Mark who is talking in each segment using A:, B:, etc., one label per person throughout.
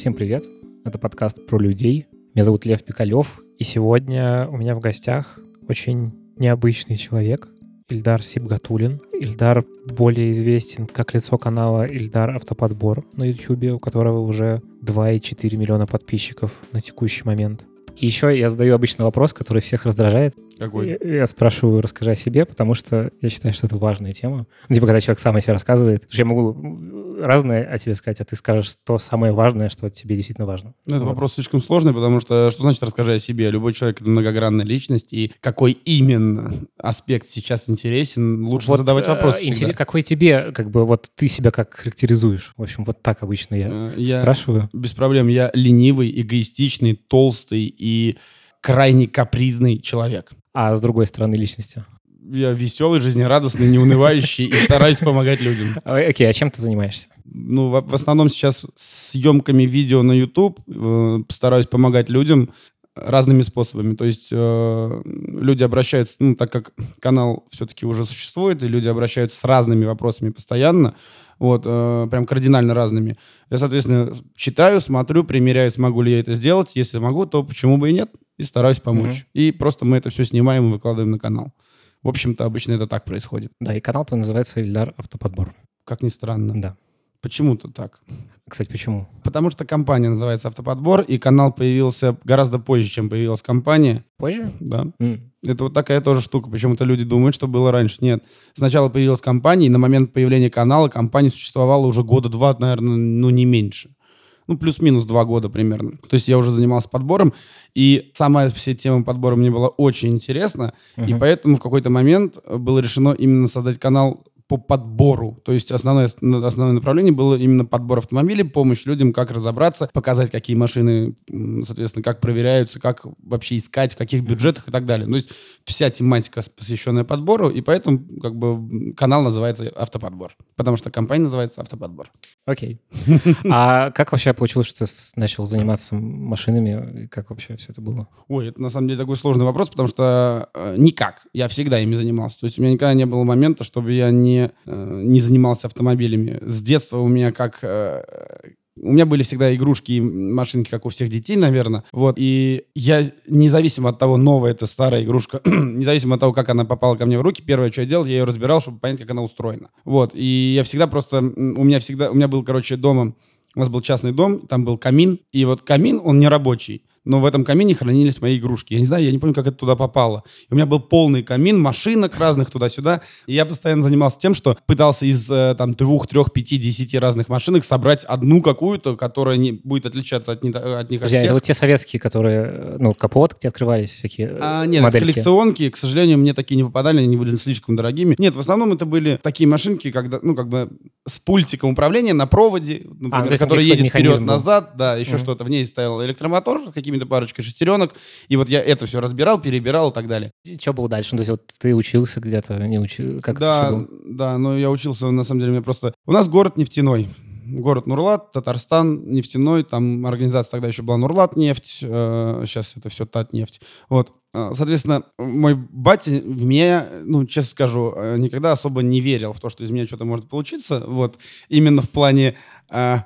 A: Всем привет! Это подкаст про людей. Меня зовут Лев Пикалев, и сегодня у меня в гостях очень необычный человек, Ильдар Сибгатулин. Ильдар более известен как лицо канала Ильдар Автоподбор на YouTube, у которого уже 2,4 миллиона подписчиков на текущий момент. И еще я задаю обычный вопрос, который всех раздражает.
B: Какой?
A: Я, я спрашиваю, расскажи о себе, потому что я считаю, что это важная тема. Ну, типа, когда человек сам о себе рассказывает. Я могу разное о тебе сказать, а ты скажешь то самое важное, что тебе действительно важно.
B: Ну, это вот. вопрос слишком сложный, потому что что значит расскажи о себе? Любой человек — это многогранная личность, и какой именно аспект сейчас интересен, лучше вот, задавать э, вопрос
A: интерес, Какой тебе, как бы, вот ты себя как характеризуешь? В общем, вот так обычно я, э, я спрашиваю.
B: Без проблем. Я ленивый, эгоистичный, толстый и крайне капризный человек.
A: А с другой стороны личности?
B: Я веселый, жизнерадостный, неунывающий и стараюсь помогать людям.
A: Окей, а чем ты занимаешься?
B: Ну, в, в основном сейчас съемками видео на YouTube э, стараюсь помогать людям разными способами. То есть э, люди обращаются, ну, так как канал все-таки уже существует, и люди обращаются с разными вопросами постоянно, вот, э, прям кардинально разными. Я, соответственно, читаю, смотрю, примеряю, смогу ли я это сделать. Если могу, то почему бы и нет, и стараюсь помочь. Mm-hmm. И просто мы это все снимаем и выкладываем на канал. В общем-то, обычно это так происходит.
A: Да, и канал твой называется Ильдар Автоподбор.
B: Как ни странно.
A: Да.
B: Почему-то так.
A: Кстати, почему?
B: Потому что компания называется «Автоподбор», и канал появился гораздо позже, чем появилась компания.
A: Позже?
B: Да. Mm. Это вот такая тоже штука. Почему-то люди думают, что было раньше. Нет. Сначала появилась компания, и на момент появления канала компания существовала уже года два, наверное, ну не меньше. Ну, плюс-минус два года примерно. То есть я уже занимался подбором, и сама вся тема подбора мне была очень интересна, uh-huh. и поэтому в какой-то момент было решено именно создать канал по подбору. То есть основное, основное направление было именно подбор автомобилей, помощь людям, как разобраться, показать, какие машины, соответственно, как проверяются, как вообще искать, в каких бюджетах и так далее. То есть вся тематика, посвященная подбору, и поэтому как бы канал называется «Автоподбор», потому что компания называется «Автоподбор».
A: Окей. А как вообще получилось, что ты начал заниматься машинами? Как вообще все это было?
B: Ой, это на самом деле такой сложный вопрос, потому что э, никак. Я всегда ими занимался. То есть у меня никогда не было момента, чтобы я не Э, не, занимался автомобилями. С детства у меня как э, у меня были всегда игрушки и машинки, как у всех детей, наверное. Вот. И я, независимо от того, новая это старая игрушка, независимо от того, как она попала ко мне в руки, первое, что я делал, я ее разбирал, чтобы понять, как она устроена. Вот. И я всегда просто... У меня всегда... У меня был, короче, дома... У нас был частный дом, там был камин. И вот камин, он не рабочий но в этом камине хранились мои игрушки. Я не знаю, я не помню, как это туда попало. И у меня был полный камин, машинок разных туда-сюда. И я постоянно занимался тем, что пытался из э, там двух, трех, пяти, десяти разных машинок собрать одну какую-то, которая не будет отличаться от, не, от них от всех.
A: Это вот те советские, которые, ну, капот, где открывались всякие
B: а, Нет,
A: модельки.
B: коллекционки, к сожалению, мне такие не попадали, они были слишком дорогими. Нет, в основном это были такие машинки, когда, ну, как бы с пультиком управления на проводе, например, а, который едет вперед-назад, да, еще mm-hmm. что-то. В ней стоял электромотор с какими-то парочкой шестеренок, и вот я это все разбирал, перебирал и так далее.
A: Что было дальше? Ну, то есть вот ты учился где-то, не учил? Как
B: да, да, но я учился, на самом деле, мне просто... У нас город нефтяной, город Нурлат, Татарстан, нефтяной, там организация тогда еще была Нурлат нефть, э, сейчас это все Татнефть. Вот. Э, соответственно, мой батя в меня, ну, честно скажу, э, никогда особо не верил в то, что из меня что-то может получиться. Вот. Именно в плане... Э,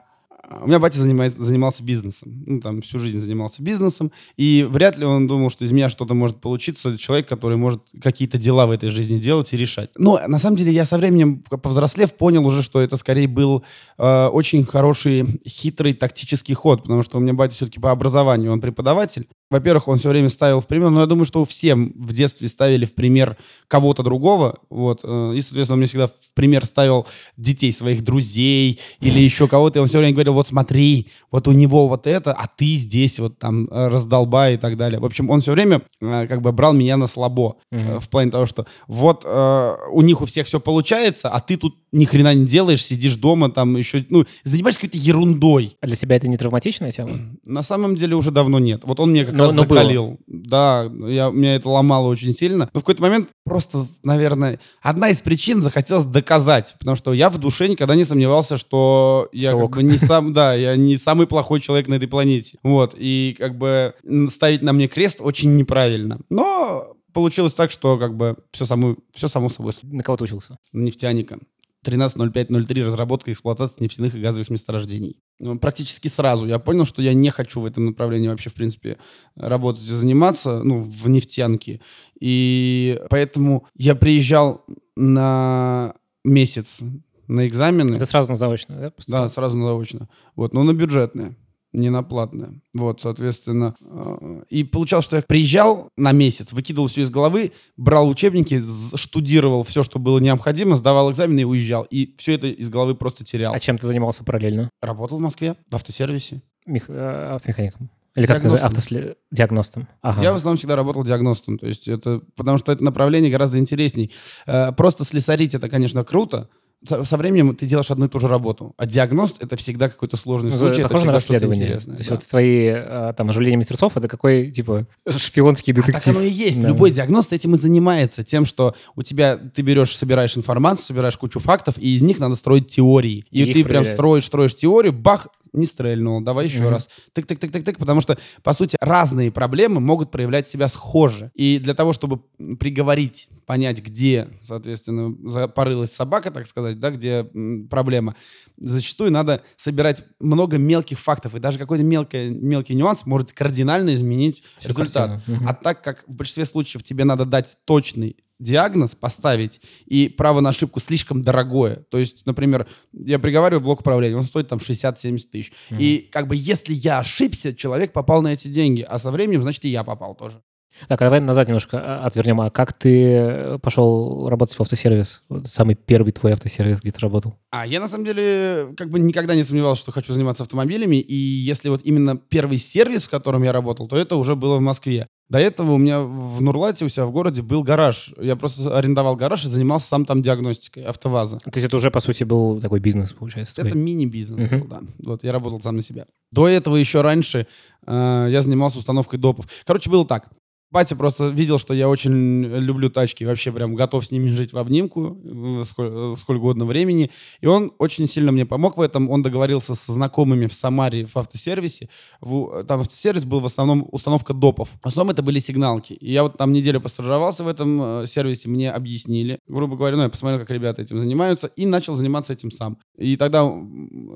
B: у меня батя занимает, занимался бизнесом. Ну, там, всю жизнь занимался бизнесом. И вряд ли он думал, что из меня что-то может получиться. Человек, который может какие-то дела в этой жизни делать и решать. Но, на самом деле, я со временем, повзрослев, понял уже, что это скорее был э, очень хороший, хитрый тактический ход. Потому что у меня батя все-таки по образованию, он преподаватель. Во-первых, он все время ставил в пример, но я думаю, что всем в детстве ставили в пример кого-то другого. Вот. Э, и, соответственно, он мне всегда в пример ставил детей, своих друзей или еще кого-то. И он все время говорил, вот смотри, вот у него вот это, а ты здесь вот там э, раздолбай и так далее. В общем, он все время э, как бы брал меня на слабо. Mm-hmm. В плане того, что вот у них у всех все получается, а ты тут ни хрена не делаешь, сидишь дома, там еще, ну, занимаешься какой-то ерундой.
A: А для себя это не травматичная тема?
B: На самом деле уже давно нет. Вот он мне как но, раз но закалил. Было. Да, я, меня это ломало очень сильно. Но в какой-то момент просто, наверное, одна из причин захотелось доказать, потому что я в душе никогда не сомневался, что я Шок. как бы не сам, да, я не самый плохой человек на этой планете. Вот, и как бы ставить на мне крест очень неправильно. Но получилось так, что как бы все само, все само собой.
A: На кого ты учился?
B: Нефтяника. 13.05.03 разработка и эксплуатация нефтяных и газовых месторождений. Ну, Практически сразу я понял, что я не хочу в этом направлении вообще, в принципе, работать и заниматься, ну, в нефтянке. И поэтому я приезжал на месяц на экзамены.
A: Это сразу на заочно, да? поступал?
B: Да, сразу на заочно. Вот, но на бюджетное, не на платное. Вот, соответственно. э, И получалось, что я приезжал на месяц, выкидывал все из головы, брал учебники, штудировал все, что было необходимо, сдавал экзамены и уезжал. И все это из головы просто терял.
A: А чем ты занимался параллельно?
B: Работал в Москве в автосервисе.
A: Мех- э, Автомехаником? Или как
B: Диагностом.
A: называется? Автосле... Диагностом. Ага.
B: Я в основном всегда работал диагностом, то есть это, потому что это направление гораздо интересней. Э, Просто слесарить это, конечно, круто. Со, со временем ты делаешь одну и ту же работу. А диагност это всегда какой-то сложный
A: Ну,
B: случай,
A: это
B: это
A: похоже на
B: всегда что-то
A: расследование. То есть
B: да.
A: вот твои э, там оживления мертвецов это какой, типа, шпионский
B: А так
A: детектив.
B: оно и есть.
A: Да.
B: Любой диагност этим и занимается. Тем, что у тебя ты берешь, собираешь информацию, собираешь кучу фактов, и из них надо строить теории. И,
A: И
B: ты прям строишь, строишь теорию, бах, не стрельнул, давай еще
A: Мгм.
B: раз. Тык-тык-тык-тык-тык, потому что, по сути, разные проблемы могут проявлять себя схоже. И для того, чтобы приговорить, понять, где, соответственно, порылась собака, так сказать, да, где проблема, зачастую надо собирать много мелких фактов, и даже какой-то мелкий, мелкий нюанс может кардинально изменить
A: Всю
B: результат.
A: картину. Мгм.
B: А так как в большинстве случаев тебе надо дать точный диагноз, поставить, и право на ошибку слишком дорогое. То есть, например, я приговариваю блок управления, он стоит там 60-70 тысяч.
A: Мгм.
B: И как бы если я ошибся, человек попал на эти деньги, а со временем, значит, и я попал тоже.
A: Так, а давай назад немножко а, отвернем. А как ты э, пошел работать в автосервис? Самый первый твой автосервис, где ты работал?
B: А я на самом деле как бы никогда не сомневался, что хочу заниматься автомобилями. И если вот именно первый сервис, в котором я работал, то это уже было в Москве. До этого у меня в Нурлате у себя в городе был гараж. Я просто арендовал гараж и занимался сам там диагностикой АвтоВАЗа.
A: То есть это уже, по сути, был такой бизнес, получается.
B: Это мини-бизнес
A: Мгм.
B: был, да. Вот, я работал сам на себя. До этого еще раньше э, я занимался установкой допов. Короче, было так. Батя просто видел, что я очень люблю тачки, вообще прям готов с ними жить в обнимку э, сколь, э, угодно времени. И он очень сильно мне помог в этом. Он договорился со знакомыми в Самаре в автосервисе. В- там автосервис был в основном установка допов. В основном это были сигналки. И я вот там неделю постажировался в этом э, сервисе, мне объяснили. Грубо говоря, ну, я посмотрел, как ребята этим занимаются, и начал заниматься этим сам. И тогда,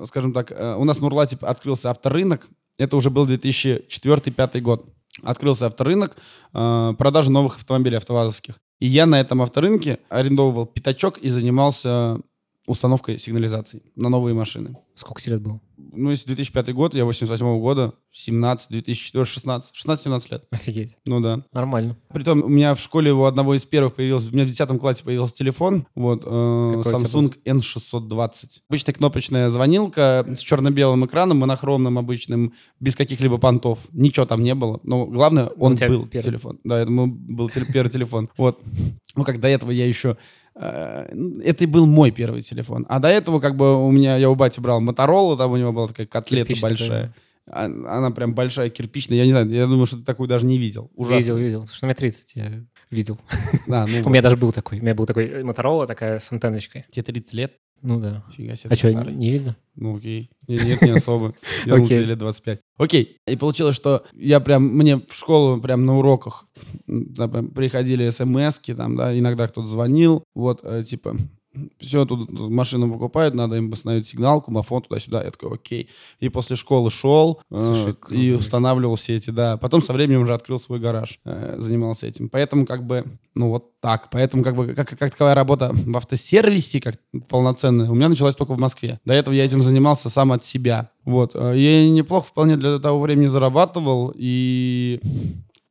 B: скажем так, у нас в Нурлате открылся авторынок. Это уже был 2004-2005 год. Открылся авторынок, э, продажа новых автомобилей автовазовских. И я на этом авторынке арендовывал пятачок и занимался установкой сигнализации на новые машины.
A: Сколько тебе лет было?
B: Ну, если 2005 год, я 88 года, 17, 2004, 16, 16-17 лет.
A: Офигеть.
B: Ну да.
A: Нормально.
B: Притом у меня в школе у одного из первых появился, у меня в 10 классе появился телефон, вот, э, Samsung N620. Обычная кнопочная звонилка с черно-белым экраном, монохромным обычным, без каких-либо понтов. Ничего там не было. Но главное, он был
A: первый.
B: телефон. Да, это был первый телефон. Вот. Ну, как до этого я еще... э, Это и был мой первый телефон. А до этого, как бы, у меня, я у бати брал Моторола, там у него была такая котлета
A: Кирпичная
B: большая. А- Она прям большая, кирпичная. Я не знаю, я думаю, что ты такую даже не видел. Ужасно.
A: Видел, видел. Слушай, ну, мне 30 я видел.
B: Да, ну,
A: У меня даже был такой. У меня был такой Моторола такая с антенночкой.
B: Тебе 30 лет?
A: Ну да.
B: Фига себе,
A: А что,
B: старый.
A: не видно?
B: Ну окей. Не- Нет, не особо. Я думал, тебе лет 25. Окей. И получилось, что я прям, мне в школу прям на уроках приходили смс там, да, иногда кто-то звонил, вот, э, типа, все, тут, тут машину покупают, надо им поставить сигналку, мафон туда-сюда. Я такой, окей. И после школы шел э,
A: Слушай, круто,
B: и устанавливал все эти, да. Потом со временем уже открыл свой гараж, э, занимался этим. Поэтому как бы, ну вот так. Поэтому как бы, как, как таковая работа в автосервисе, как полноценная, у меня началась только в Москве. До этого я этим занимался сам от себя. Вот. Э, Я неплохо вполне для того времени зарабатывал, и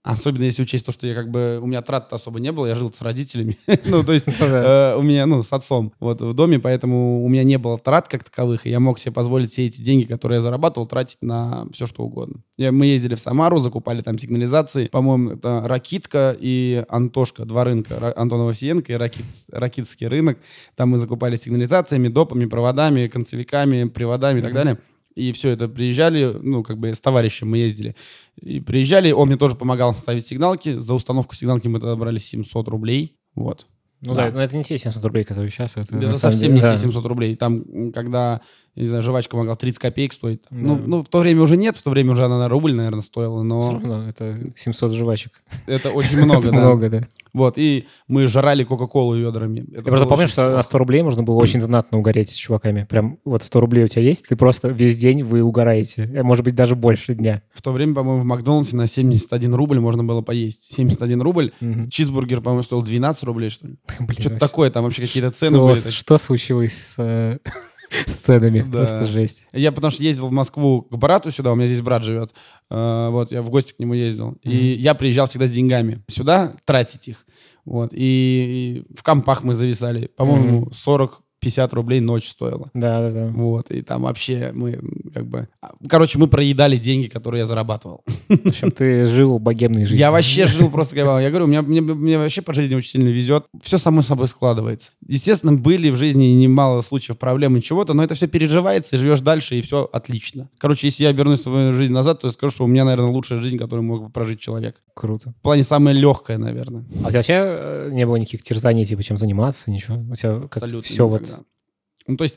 B: Особенно если учесть то, что я как бы... У меня трат особо не было, я жил с родителями. ну, то есть
A: да.
B: э, у меня, ну, с отцом вот в доме, поэтому у меня не было трат как таковых, и я мог себе позволить все эти деньги, которые я зарабатывал, тратить на все, что угодно. Я- мы ездили в Самару, закупали там сигнализации. По-моему, это Ракитка и Антошка, два рынка. Ра- Антон Овсиенко и Ракит, Ракитский рынок. Там мы закупали сигнализациями, допами, проводами, концевиками, приводами и так далее. И все это приезжали, ну, как бы с товарищем мы ездили. И приезжали, он мне тоже помогал ставить сигналки. За установку сигналки мы тогда брали 700 рублей. Вот.
A: Ну
B: Да.
A: да, но это не те 700 рублей, которые сейчас. Это,
B: Это совсем
A: деле,
B: не
A: да.
B: те 700 рублей. Там, когда я не знаю, жвачка могла 30 копеек стоить.
A: Да.
B: Ну, ну, в то время уже нет, в то время уже она на рубль, наверное, стоила,
A: Все
B: но
A: равно, это 700 жвачек.
B: это очень много, да.
A: много, да.
B: Вот, и мы жрали Кока-Колу ведрами. Это
A: Я просто помню,
B: очень
A: что на
B: классно.
A: 100 рублей можно было очень знатно угореть с чуваками. Прям вот 100 рублей у тебя есть, ты просто весь день вы угораете. Э, Может быть, даже больше дня.
B: В то время, по-моему, в Макдональдсе на 71 рубль можно было поесть. 71 рубль. Чизбургер, по-моему, стоил 12 рублей, что ли. Что-то такое, там вообще какие-то цены были.
A: что случилось с э, с ценами?
B: Да.
A: Просто жесть.
B: Я потому что ездил в Москву к брату сюда, у меня здесь брат живет. Э, Вот, я в гости к нему ездил. И я приезжал всегда с деньгами сюда, тратить их. Вот, и, и в компах мы зависали. По-моему, 40-50 рублей ночь стоило.
A: Да, да, да.
B: Вот, и там вообще мы как бы... Короче, мы проедали деньги, которые я зарабатывал.
A: В общем, ты жил богемной жизнью.
B: Я вообще жил просто как Я говорю, мне, мне, мне вообще по жизни очень сильно везет. Все само собой складывается. Естественно, были в жизни немало случаев проблем и чего-то, но это все переживается, и живешь дальше, и все отлично. Короче, если я вернусь в свою жизнь назад, то я скажу, что у меня, наверное, лучшая жизнь, которую мог бы прожить человек.
A: Круто.
B: В плане самая легкая, наверное.
A: А у тебя вообще э, не было никаких терзаний, типа, чем заниматься, ничего? У тебя как все вот...
B: Ну, то есть,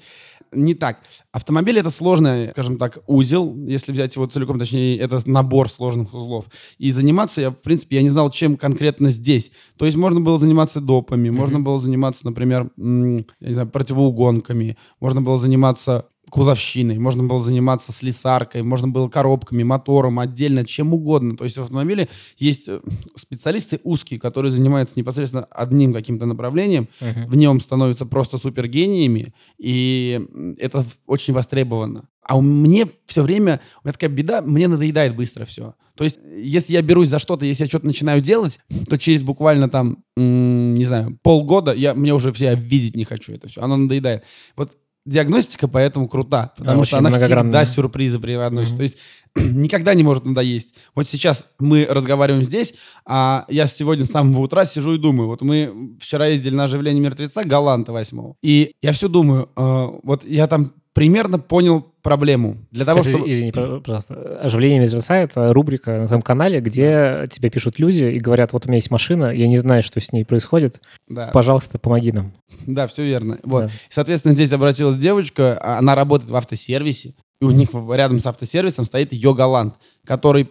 B: не так. Автомобиль — это сложный, скажем так, узел, если взять его целиком, точнее, это набор сложных узлов. И заниматься я, в принципе, я не знал, чем конкретно здесь. То есть можно было заниматься допами, можно было заниматься, например, м, я не знаю, противоугонками, можно было заниматься кузовщиной, можно было заниматься слесаркой, можно было коробками, мотором, отдельно, чем угодно. То есть в автомобиле есть э, специалисты узкие, которые занимаются непосредственно одним каким-то направлением,
A: Мгм.
B: в нем становятся просто супергениями, и это очень востребовано. А у мне все время, у меня такая беда, мне надоедает быстро все. То есть, если я берусь за что-то, если я что-то начинаю делать, то через буквально там, не знаю, полгода я, мне уже все, я видеть не хочу это все. Оно надоедает. Вот диагностика поэтому крута, потому что
A: очень
B: она всегда сюрпризы преподносит.
A: Мгм.
B: То есть никогда не может надоесть. Вот сейчас мы разговариваем здесь, а я сегодня с самого утра сижу и думаю. Вот мы вчера ездили на оживление мертвеца Галанта 8 И я все думаю, э, вот я там примерно понял проблему. Для того,
A: Сейчас,
B: чтобы...
A: Извини, пожа- пожалуйста. «Оживление мертвеца» — это рубрика на твоем канале, где тебе пишут люди и говорят, вот у меня есть машина, я не знаю, что с ней происходит,
B: Да,
A: пожалуйста, помоги нам.
B: да, все верно. Вот.
A: Да.
B: Соответственно, здесь обратилась девочка, а она работает в автосервисе, и у них рядом с автосервисом стоит ее Галант, который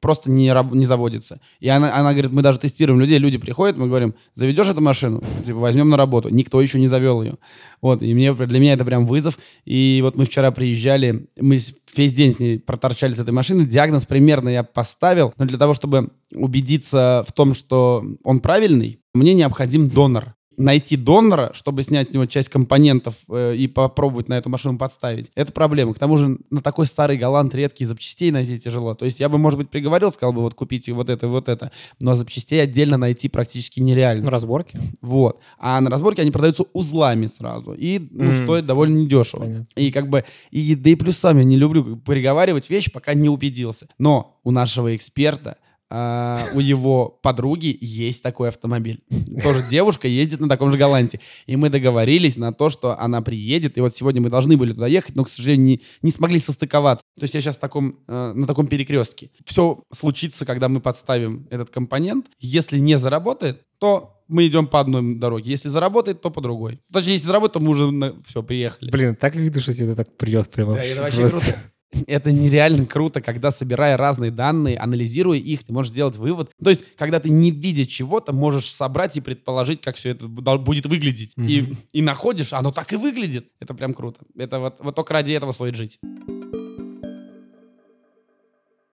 B: просто не, не заводится. И она, она говорит, мы даже тестируем людей, люди приходят, мы говорим, заведешь эту машину, типа, возьмем на работу. Никто еще не завел ее. Вот, и мне, для меня это прям вызов. И вот мы вчера приезжали, мы весь день с ней проторчали с этой машиной, диагноз примерно я поставил, но для того, чтобы убедиться в том, что он правильный, мне необходим донор найти донора, чтобы снять с него часть компонентов э, и попробовать на эту машину подставить, это проблема. К тому же на такой старый голланд редкие запчастей найти тяжело. То есть я бы, может быть, приговорил, сказал бы, вот купите вот это и вот это, но запчастей отдельно найти практически нереально.
A: Ну, разборки.
B: Вот. А на разборке они продаются узлами сразу. И ну,
A: Мгм.
B: стоят довольно недешево.
A: Понятно.
B: И как бы, и, да и плюс сам я не люблю приговаривать вещи, пока не убедился. Но у нашего эксперта, а, у его подруги есть такой автомобиль. Тоже девушка ездит на таком же Голланде. И мы договорились на то, что она приедет. И вот сегодня мы должны были туда ехать, но, к сожалению, не, не смогли состыковаться. То есть я сейчас в таком, э, на таком перекрестке. Все случится, когда мы подставим этот компонент. Если не заработает, то мы идем по одной дороге. Если заработает, то по другой. Точнее, если заработает, то мы уже все, приехали.
A: Блин, так видно, что тебе так прет прямо.
B: Да, это вообще
A: просто.
B: круто. Это нереально круто, когда, собирая разные данные, анализируя их, ты можешь сделать вывод. То есть, когда ты не видя чего-то, можешь собрать и предположить, как все это бу- будет выглядеть. И,
A: Мгм.
B: и находишь, оно так и выглядит. Это прям круто. Это вот, вот только ради этого стоит жить.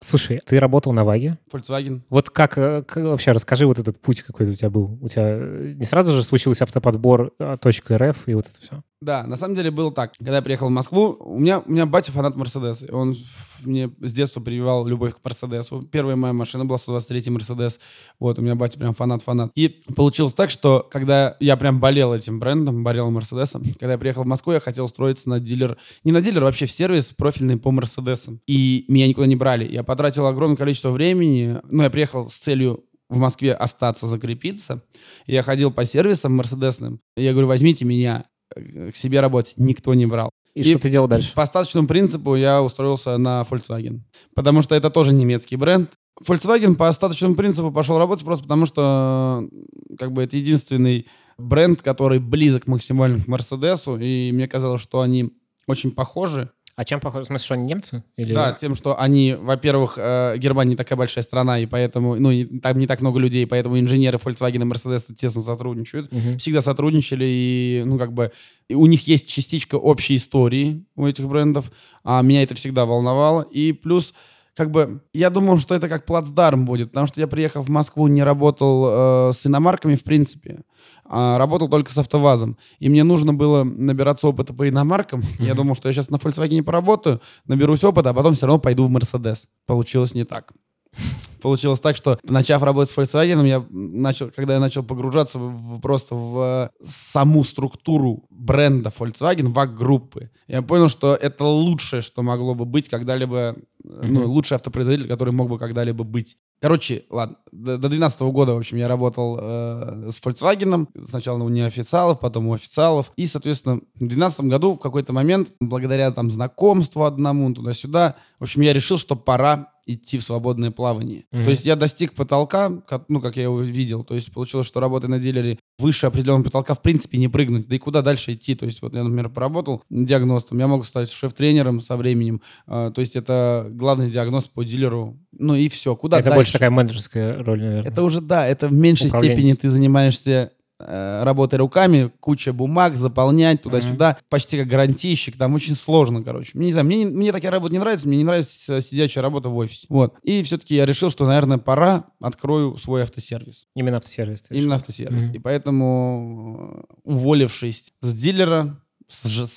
A: Слушай, ты работал на ВАГе.
B: Volkswagen.
A: Вот как, э, к- вообще расскажи вот этот путь какой-то у тебя был. У тебя э, не сразу же случился автоподбор а, .рф и вот это все?
B: Да, на самом деле было так. Когда я приехал в Москву, у меня, у меня батя фанат Мерседеса. Он мне с детства прививал любовь к Мерседесу. Первая моя машина была 123 Мерседес. Вот, у меня батя прям фанат-фанат. И получилось так, что когда я прям болел этим брендом, болел Мерседесом, когда я приехал в Москву, я хотел устроиться на дилер, не на дилер, а вообще в сервис профильный по Мерседесам. И меня никуда не брали. Я потратил огромное количество времени. Ну, я приехал с целью в Москве остаться, закрепиться. Я ходил по сервисам мерседесным. Я говорю, возьмите меня к себе работать. Никто не брал.
A: И,
B: И-
A: что ты делал дальше?
B: По остаточному принципу я устроился на Volkswagen. Потому что это тоже немецкий бренд. Volkswagen по остаточному принципу пошел работать просто потому, что э, как бы это единственный бренд, который близок максимально к Мерседесу. И мне казалось, что они очень похожи.
A: А чем похоже? В смысле, что они немцы? Или...
B: Да, тем, что они, во-первых, э, Германия не такая большая страна, и поэтому, ну, и там не так много людей, поэтому инженеры Volkswagen и Mercedes тесно сотрудничают.
A: Мгм.
B: Всегда сотрудничали, и, ну, как бы, и у них есть частичка общей истории у этих брендов, а меня это всегда волновало. И плюс, как бы, я думал, что это как плацдарм будет, потому что я, приехав в Москву, не работал э, с иномарками, в принципе, а работал только с АвтоВАЗом. И мне нужно было набираться опыта по иномаркам. Я
A: Мгм.
B: думал, что я сейчас на Volkswagen поработаю, наберусь опыта, а потом все равно пойду в Mercedes. Получилось не так. Получилось так, что начав работать с Volkswagen, я начал, когда я начал погружаться в- в- просто в э, саму структуру бренда Volkswagen, ВАГ-группы, я понял, что это лучшее, что могло бы быть когда-либо, э, ну, лучший автопроизводитель, который мог бы когда-либо быть. Короче, ладно, до 2012 года, в общем, я работал э, с Volkswagen, сначала у неофициалов, потом у официалов, и, соответственно, в 2012 году в какой-то момент, благодаря там знакомству одному, туда-сюда, в общем, я решил, что пора идти в свободное плавание.
A: Мгм.
B: То есть я достиг потолка, как- ну, как я его видел, то есть получилось, что работая на дилере выше определенного потолка в принципе не прыгнуть, да и куда дальше идти, то есть вот я, например, поработал диагностом, я могу стать шеф-тренером со временем, а, то есть это главный диагност по дилеру, ну и все, куда
A: это
B: дальше?
A: больше такая менеджерская роль, наверное.
B: Это уже, да, это в меньшей степени ты занимаешься э, работой руками, куча бумаг, заполнять туда-сюда, почти как гарантийщик, там очень сложно, короче. Мне не знаю, мне, не- мне такая работа не нравится, мне не нравится сидячая работа в офисе. Вот. И все-таки я решил, что, наверное, пора открою свой автосервис.
A: Именно автосервис.
B: Именно автосервис.
A: Мгм.
B: И поэтому, э, уволившись с дилера,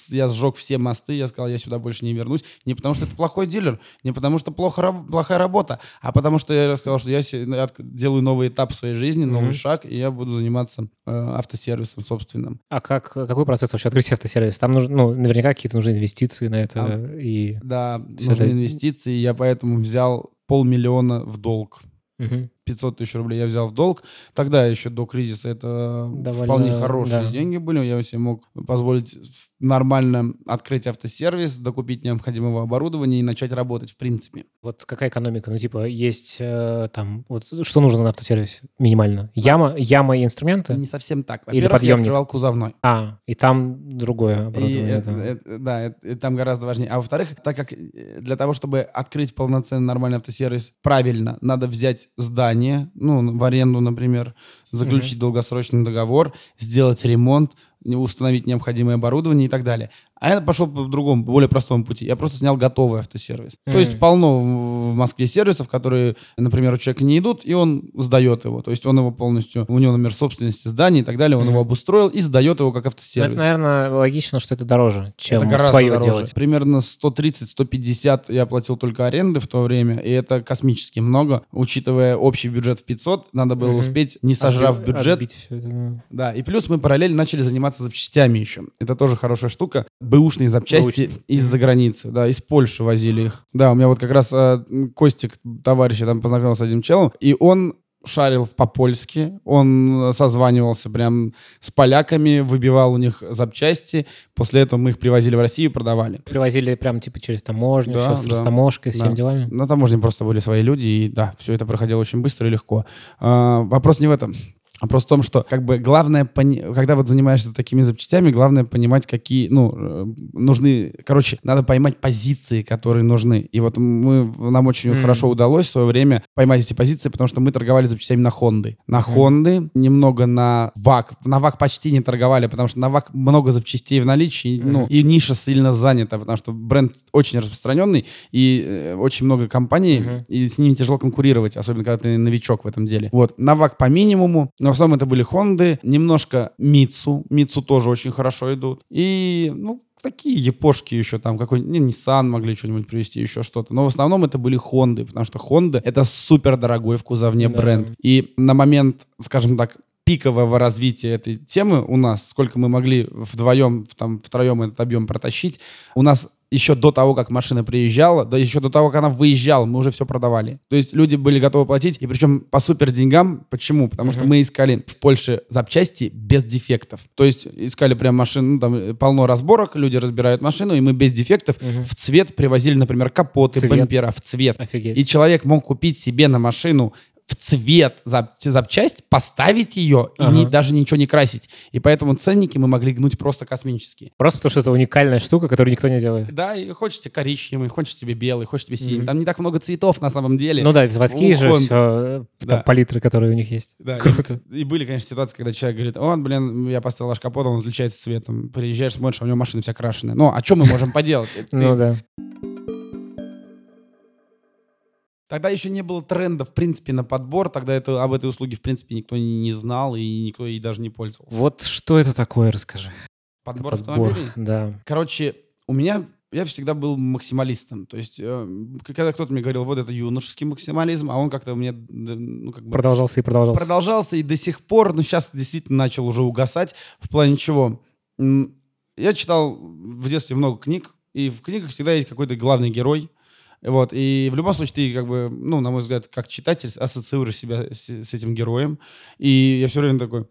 B: я сжег все мосты, я сказал, я сюда больше не вернусь. Не потому что это плохой дилер, не потому что плохо, плохая работа, а потому что я сказал, что я отк- делаю новый этап в своей жизни, новый
A: Мгм.
B: шаг, и я буду заниматься э, автосервисом собственным.
A: А как, какой процесс вообще открытия автосервиса? Там нужно, ну, наверняка какие-то нужны инвестиции на это.
B: Там-
A: И...
B: Да, нужны
A: это-
B: инвестиции, я поэтому взял полмиллиона в долг.
A: Мгм.
B: 500 тысяч рублей я взял в долг. Тогда еще до кризиса это
A: Довольно,
B: вполне хорошие
A: да.
B: деньги были. Я себе мог позволить нормально открыть автосервис, докупить необходимого оборудования и начать работать в принципе.
A: Вот какая экономика? Ну, типа, есть э, там... Вот что нужно на автосервисе минимально? Яма, яма и инструменты?
B: Не совсем так.
A: Или
B: Во-первых, я
A: подъемник?
B: открывал кузовной.
A: А, и там другое
B: И
A: оборудование.
B: это-
A: да.
B: это- да, это- это там гораздо важнее. А во-вторых, так как э, для того, чтобы открыть полноценный нормальный автосервис правильно, надо взять здание, ну, в аренду, например, заключить долгосрочный договор, сделать ремонт, установить необходимое оборудование и так далее. А я пошел по другому, более простому пути. Я просто снял готовый автосервис. То есть полно в Москве сервисов, которые, например, у человека не идут, и он сдает его. То есть он его полностью, у него, например, собственности здания и так далее, он
A: Мгм.
B: его обустроил и сдает его как
A: Ну,
B: автосервис.
A: это, наверное, логично, что это дороже, чем
B: это гораздо
A: свое
B: дороже.
A: делать.
B: Примерно 130-150 я платил только аренды в то время, и это космически много. Учитывая общий бюджет в 500, надо было
A: Мгм.
B: успеть, не сожрав бюджет.
A: отбить всё это, да.
B: Да, и плюс мы параллельно начали заниматься запчастями еще. Это тоже хорошая штука. Бэушные запчасти из-за границы, да, из Польши возили их. Да, у меня вот как раз э, Костик, товарищ, я там познакомился с одним челом, и он шарил по-польски, он созванивался прям с поляками, выбивал у них запчасти, после этого мы их привозили в Россию и продавали.
A: Привозили прям типа через таможню,
B: Да,
A: все с
B: да.
A: растаможкой,
B: Да.
A: всеми делами.
B: На таможне просто были свои люди, и да, все это проходило очень быстро и легко. А, вопрос не в этом. Вопрос в том, что как бы главное, пони- когда вот занимаешься такими запчастями, главное понимать, какие, ну, э, нужны, короче, надо поймать позиции, которые нужны. И вот мы, нам очень
A: Мгм.
B: хорошо удалось в свое время поймать эти позиции, потому что мы торговали запчастями на Хонды. На Хонды, немного на ВАК. На ВАК почти не торговали, потому что на ВАК много запчастей в наличии, ну,
A: Мгм.
B: и ниша сильно занята, потому что бренд очень распространенный, и э, очень много компаний,
A: Мгм.
B: и с ними тяжело конкурировать, особенно когда ты новичок в этом деле. Вот, на ВАК по минимуму, но в основном это были Хонды, немножко Мицу, Мицу тоже очень хорошо идут, и, ну, такие япошки еще там, какой-нибудь, не, Nissan могли что-нибудь привезти, еще что-то. Но в основном это были Хонды, потому что Хонда это супер дорогой в кузовне
A: Да.
B: бренд. И на момент, скажем так, пикового развития этой темы у нас, сколько мы могли вдвоем, там, втроем этот объем протащить, у нас еще до того, как машина приезжала, да еще до того, как она выезжала, мы уже все продавали. То есть люди были готовы платить, и причем по супер деньгам. Почему? Потому что
A: Мгм.
B: мы искали в Польше запчасти без дефектов. То есть искали прям машину, ну, там э, полно разборок, люди разбирают машину, и мы без дефектов
A: Мгм.
B: в цвет привозили, например, капоты,
A: Цвет.
B: бампера в цвет.
A: Офигеть.
B: И человек мог купить себе на машину в цвет зап- запчасть, поставить ее и
A: Ага.
B: не- даже ничего не красить. И поэтому ценники мы могли гнуть просто космические.
A: Просто потому что это уникальная штука, которую никто не делает.
B: Да, и хочешь тебе коричневый, хочешь тебе белый, хочешь тебе синий.
A: Мгм.
B: Там не так много цветов на самом деле.
A: Ну да, это заводские же все,
B: Да.
A: там палитры, которые у них есть.
B: Да,
A: Круто.
B: И, и были, конечно, ситуации, когда человек говорит, он, блин, я поставил ваш капот, он отличается цветом. Приезжаешь, смотришь, а у него машина вся крашеная. Ну, а что мы можем поделать?
A: Ну да.
B: Тогда еще не было тренда, в принципе, на подбор. Тогда это, об этой услуге, в принципе, никто не, не знал и никто ей даже не пользовался.
A: Вот что это такое, расскажи.
B: Подбор,
A: Подбор,
B: автомобилей?
A: Да.
B: Короче, у меня я всегда был максималистом. То есть, э, когда кто-то мне говорил, вот это юношеский максимализм, а он как-то мне, ну, как бы
A: Продолжался и продолжался.
B: продолжался и до сих пор, но сейчас действительно начал уже угасать. В плане чего? Я читал в детстве много книг, и в книгах всегда есть какой-то главный герой. Вот, и в любом случае ты, как бы, ну, на мой взгляд, как читатель, ассоциируешь себя с, с этим героем. И я все время такой,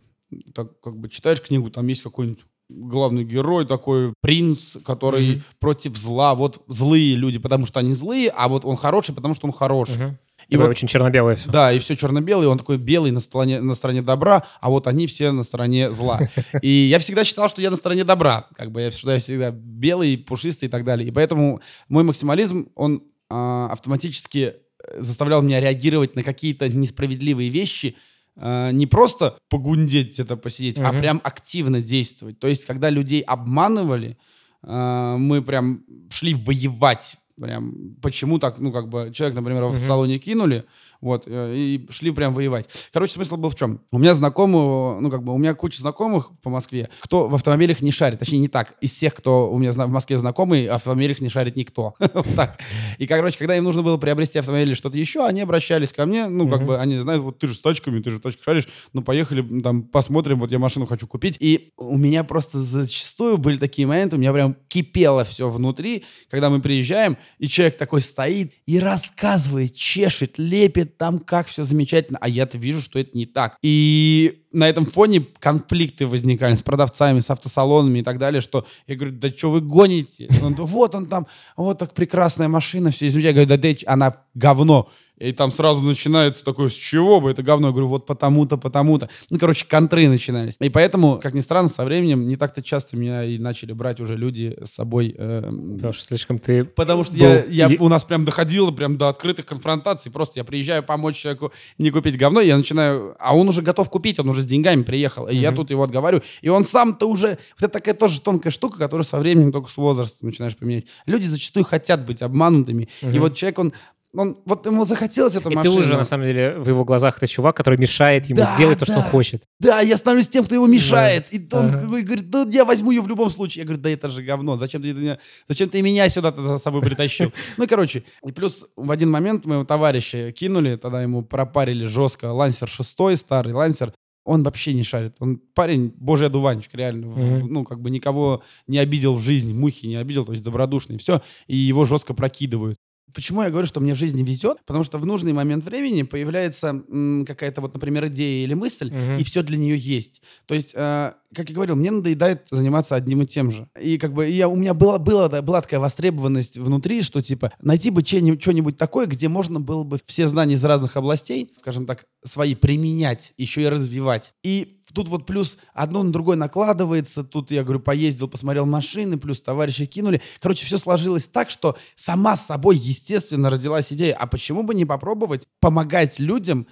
B: так, как бы, читаешь книгу, там есть какой-нибудь главный герой, такой принц, который
A: Мгм.
B: против зла. Вот злые люди, потому что они злые, а вот он хороший, потому что он хороший.
A: Мгм.
B: И вот
A: очень черно-белое все.
B: да, и все черно-белый, он такой белый на стороне, на стороне добра, а вот они все на стороне зла. И я всегда считал, что я на стороне добра, как бы я, что я всегда белый, пушистый и так далее. И поэтому мой максимализм, он автоматически э, заставлял меня реагировать на какие-то несправедливые вещи, а, не просто погундеть где-то посидеть, а
A: Мгм.
B: прям активно действовать. То есть, когда людей обманывали, а, мы прям шли воевать. Прям почему так, ну, как бы, человек, например, в
A: Мгм.
B: салоне кинули, вот, э, и шли прям воевать. Короче, смысл был в чем? У меня знакомого, ну, как бы, у меня куча знакомых по Москве, кто в автомобилях не шарит. Точнее, не так. Из всех, кто у меня в Москве знакомый, в автомобилях не шарит никто. Вот так. И, короче, когда им нужно было приобрести автомобиль или что-то еще, они обращались ко мне, ну, как бы, они знают, вот ты же с тачками, ты же в тачках шаришь, ну, поехали, там, посмотрим, вот я машину хочу купить. И у меня просто зачастую были такие моменты, у меня прям кипело все внутри, когда мы приезжаем, и человек такой стоит и рассказывает, чешет, лепит там, как все замечательно, а я-то вижу, что это не так. И на этом фоне конфликты возникали с продавцами, с автосалонами и так далее, что я говорю, да что вы гоните? Он, вот он там, вот так прекрасная машина, все измечательно. Я говорю, да, да она говно. И там сразу начинается такое, с чего бы это говно? Я говорю, вот потому-то, потому-то. Ну, короче, контры начинались. И поэтому, как ни странно, со временем не так-то часто меня и начали брать уже люди с собой. эм,
A: Потому что слишком ты...
B: Потому что я, я,
A: ли-
B: у нас прям доходило прям до открытых конфронтаций. Просто я приезжаю помочь человеку не купить говно, я начинаю... А он уже готов купить, он уже с деньгами приехал. И я
A: Мгм.
B: тут его отговариваю. И он сам-то уже... Вот это такая тоже тонкая штука, которую со временем только с возрастом начинаешь поменять. Люди зачастую хотят быть обманутыми. И
A: Мгм.
B: вот человек, он... он вот ему захотелось эту
A: И ты
B: машину.
A: уже, на самом деле, в его глазах ты чувак, который мешает ему
B: Да,
A: сделать то, что он
B: да.
A: хочет.
B: Да, я становлюсь тем, кто его мешает. И он
A: Ага.
B: говорит, да я возьму ее в любом случае. Я говорю, да это же говно. Зачем ты, меня, зачем ты меня сюда за собой притащил? Ну, короче. И плюс в один момент моего товарища кинули, тогда ему пропарили жестко Лансер 6, старый Лансер. Он вообще не шарит. Он парень, божий одуванчик, реально.
A: Мгм.
B: Ну, как бы никого не обидел в жизни, мухи не обидел, то есть добродушный. Все. И его жестко прокидывают. Почему я говорю, что мне в жизни везет? Потому что в нужный момент времени появляется какая-то вот, например, идея или мысль,
A: Мгм.
B: и все для нее есть. То есть, э, как я говорил, мне надоедает заниматься одним и тем же. И как бы я, у меня была, была, была такая востребованность внутри, что типа найти бы что-нибудь такое, где можно было бы все знания из разных областей, скажем так, свои применять, еще и развивать. И тут вот плюс одно на другое накладывается. Тут я говорю, поездил, посмотрел машины, плюс товарищи кинули. Короче, все сложилось так, что сама с собой, естественно, родилась идея, а почему бы не попробовать помогать людям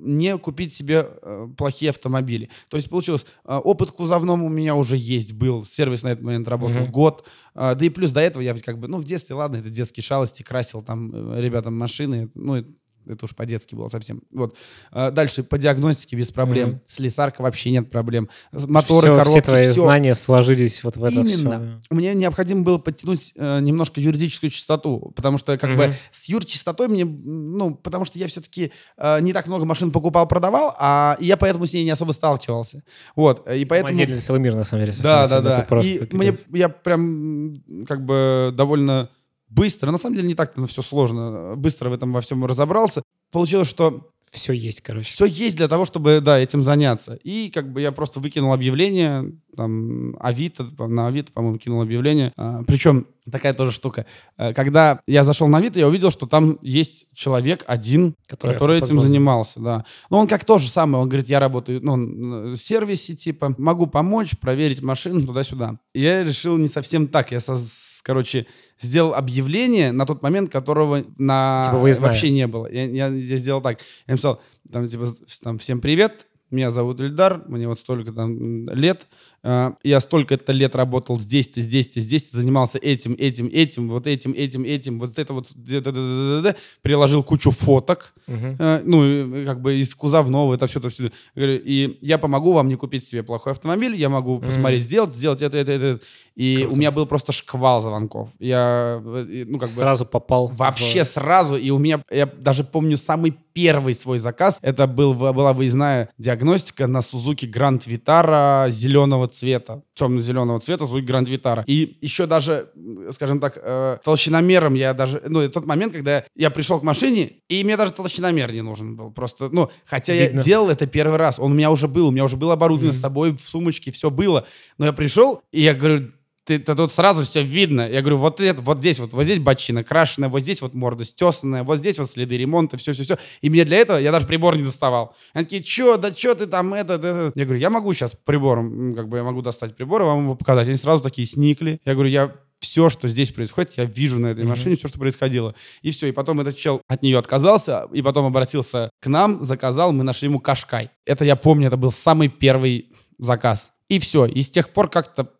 B: не купить себе э, плохие автомобили. То есть получилось, э, опыт кузовном у меня уже есть, был, сервис на этот момент работал
A: Мгм.
B: год, э, да и плюс до этого я как бы, ну в детстве, ладно, это детские шалости, красил там э, ребятам машины, ну это, уж по-детски было совсем. Вот. А дальше по диагностике без проблем.
A: Мгм.
B: Слесарка вообще нет проблем. Моторы,
A: Всё-
B: коробки,
A: все твои
B: всё.
A: знания сложились вот в это
B: Именно.
A: все.
B: Мне необходимо было подтянуть э, немножко юридическую чистоту, потому что как бы
A: Мгм.
B: с юрчистотой мне, ну, потому что я все-таки э, не так много машин покупал, продавал, а и я поэтому с ней не особо сталкивался. Вот, и поэтому...
A: Отдельный целый мир, на самом деле.
B: Да, да, да. И мне, я прям как бы довольно быстро, на самом деле не так-то все сложно, быстро в этом во всем разобрался. Получилось, что
A: Все есть, короче.
B: все есть для того, чтобы, да, этим заняться. И как бы я просто выкинул объявление, там Авито, на Авито, по-моему, кинул объявление. А, причем такая тоже штука. Э, когда я зашел на Авито, я увидел, что там есть человек один, который, который этим занимался, да. Но он как то же самое, он говорит, я работаю ну, в сервисе, типа, могу помочь, проверить машину туда-сюда. Я решил не совсем так, я, со, короче, сделал объявление на тот момент, которого на
A: типа
B: вообще не было. Я, я, я сделал так, я написал, там, типа, там, всем привет, меня зовут Ильдар, мне вот столько там лет, а, я столько-то лет работал здесь-то, здесь-то, здесь занимался этим, этим, этим, вот этим, этим, этим, вот это вот, приложил кучу фоток, uh-huh. ну, как бы из кузовного, это все, это все. И я помогу вам не купить себе плохой автомобиль, я могу посмотреть, uh-huh. сделать, сделать это, это, это. И Круто. у меня был просто шквал звонков. Я, ну, как
A: бы... Сразу попал.
B: Вообще в... сразу. И у меня, я даже помню самый первый свой заказ. Это был, была выездная диагностика на Suzuki Grand Vitara зеленого цвета, темно-зеленого цвета, звук Гранд Витара. И еще даже, скажем так, э, толщиномером я даже... Ну, тот момент, когда я пришел к машине, и мне даже толщиномер не нужен был. Просто, ну, хотя Видно. я делал это первый раз. Он у меня уже был, у меня уже было оборудование mm-hmm. с собой, в сумочке, все было. Но я пришел, и я говорю, ты, ты тут сразу все видно. Я говорю, вот это, вот здесь, вот, вот здесь бочина крашеная, вот здесь вот морда стесанная, вот здесь вот следы ремонта, все-все-все. И мне для этого, я даже прибор не доставал. Они такие, что, да что ты там, это, это. Я говорю, я могу сейчас прибором, как бы я могу достать прибор и вам его показать. Они сразу такие сникли. Я говорю, я все, что здесь происходит, я вижу на этой mm-hmm. машине все, что происходило. И все. И потом этот чел от нее отказался, и потом обратился к нам, заказал, мы нашли ему кашкай. Это я помню, это был самый первый заказ. И все. И с тех пор как-то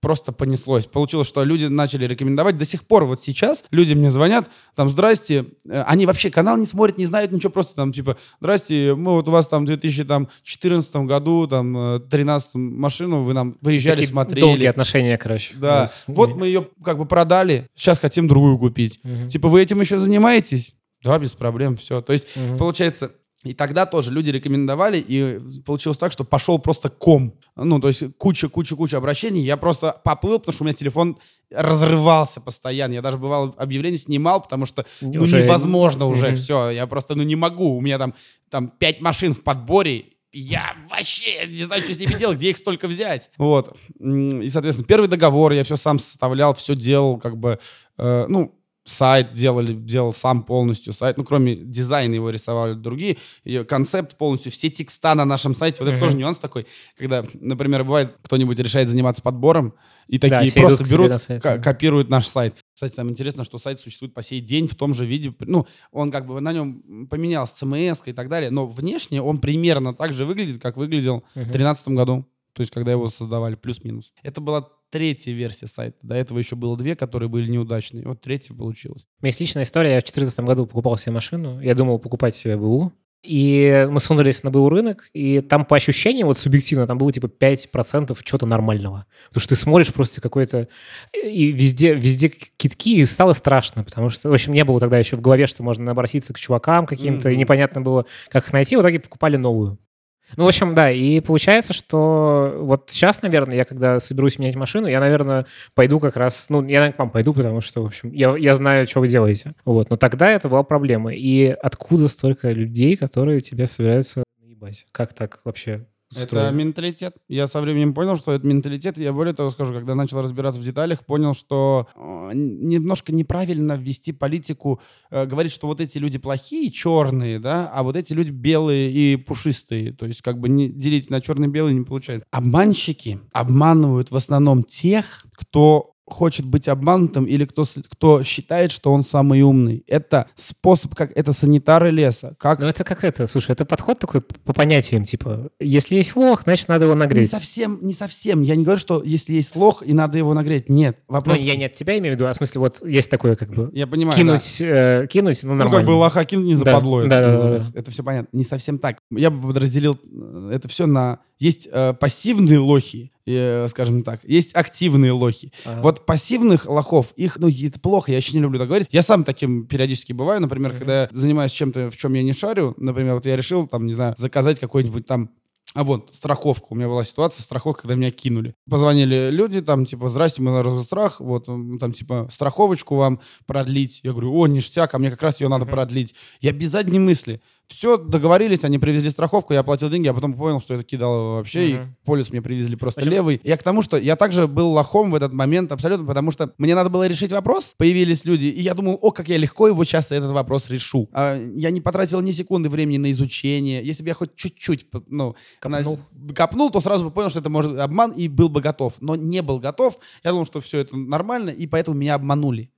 B: просто понеслось. Получилось, что люди начали рекомендовать. До сих пор вот сейчас люди мне звонят, там, здрасте, э, они вообще канал не смотрят, не знают ничего, просто там, типа, здрасте, мы вот у вас там в 2014 году, там, 13 машину вы нам выезжали, Такие смотрели.
A: долгие отношения, короче.
B: Да. Вот мы ее как бы продали, сейчас хотим другую купить. Угу. Типа, вы этим еще занимаетесь? Да, без проблем, все. То есть, угу. получается, и тогда тоже люди рекомендовали, и получилось так, что пошел просто ком. Ну, то есть куча-куча-куча обращений. Я просто поплыл, потому что у меня телефон разрывался постоянно. Я даже, бывало, объявление снимал, потому что ну, уже... невозможно уже mm-hmm. все. Я просто, ну, не могу. У меня там, там пять машин в подборе, я вообще не знаю, что с ними делать, где их столько взять. Вот. И, соответственно, первый договор я все сам составлял, все делал, как бы, э, ну, сайт делали, делал сам полностью сайт, ну, кроме дизайна его рисовали другие, и концепт полностью, все текста на нашем сайте, вот mm-hmm. это тоже нюанс такой, когда, например, бывает, кто-нибудь решает заниматься подбором, и такие да, просто берут, сайт, да. копируют наш сайт. Кстати, самое интересное, что сайт существует по сей день в том же виде, ну, он как бы на нем поменялся CMS и так далее, но внешне он примерно так же выглядит, как выглядел mm-hmm. в 2013 году, то есть когда его создавали, плюс-минус. Это была третья версия сайта. До этого еще было две, которые были неудачные. Вот третья получилась.
A: У меня есть личная история. Я в 2014 году покупал себе машину. Я думал покупать себе БУ. И мы сунулись на БУ рынок, и там по ощущениям, вот субъективно, там было типа 5% чего-то нормального. Потому что ты смотришь просто какой-то... И везде, везде китки, и стало страшно, потому что, в общем, не было тогда еще в голове, что можно обратиться к чувакам каким-то, mm-hmm. и непонятно было, как их найти. В итоге покупали новую. Ну, в общем, да, и получается, что вот сейчас, наверное, я когда соберусь менять машину, я, наверное, пойду как раз, ну, я, наверное, к вам пойду, потому что, в общем, я, я знаю, что вы делаете. Вот, но тогда это была проблема. И откуда столько людей, которые тебя собираются наебать? Как так вообще
B: это менталитет. Я со временем понял, что это менталитет. Я более того скажу, когда начал разбираться в деталях, понял, что э, немножко неправильно ввести политику, э, говорить, что вот эти люди плохие, черные, да, а вот эти люди белые и пушистые. То есть как бы не делить на черный и белый не получается. Обманщики обманывают в основном тех, кто хочет быть обманутым или кто, кто считает, что он самый умный. Это способ, как это санитары леса. Как...
A: Ну это как это, слушай, это подход такой по понятиям, типа, если есть лох, значит, надо его нагреть.
B: Не совсем, не совсем. Я не говорю, что если есть лох, и надо его нагреть. Нет.
A: Вопрос... Ну, я не от тебя имею в виду, а в смысле, вот есть такое, как бы,
B: я понимаю,
A: кинуть, да. э, кинуть, ну, нормально.
B: Ну, как бы лоха кинуть не западло. Да, это, да, да, да. это все понятно. Не совсем так. Я бы подразделил э, это все на... Есть э, пассивные лохи, э, скажем так. Есть активные лохи. Ага. Вот пассивных лохов, их, ну, это плохо, я очень не люблю так говорить. Я сам таким периодически бываю, например, ага. когда я занимаюсь чем-то, в чем я не шарю, например, вот я решил, там, не знаю, заказать какой-нибудь там А вот, страховка. У меня была ситуация, страховка, когда меня кинули. Позвонили люди, там, типа, здрасте, мы на страх, вот, там, типа, страховочку вам продлить. Я говорю, о, ништяк, а мне как раз ее надо продлить. Я без задней мысли. Все, договорились, они привезли страховку, я оплатил деньги, а потом понял, что это кидало вообще, uh-huh. и полис мне привезли просто Почему? левый. Я к тому, что я также был лохом в этот момент абсолютно, потому что мне надо было решить вопрос, появились люди, и я думал, о, как я легко его сейчас этот вопрос решу. А, я не потратил ни секунды времени на изучение. Если бы я хоть чуть-чуть, ну, копнул. На, копнул, то сразу бы понял, что это может обман, и был бы готов. Но не был готов, я думал, что все это нормально, и поэтому меня обманули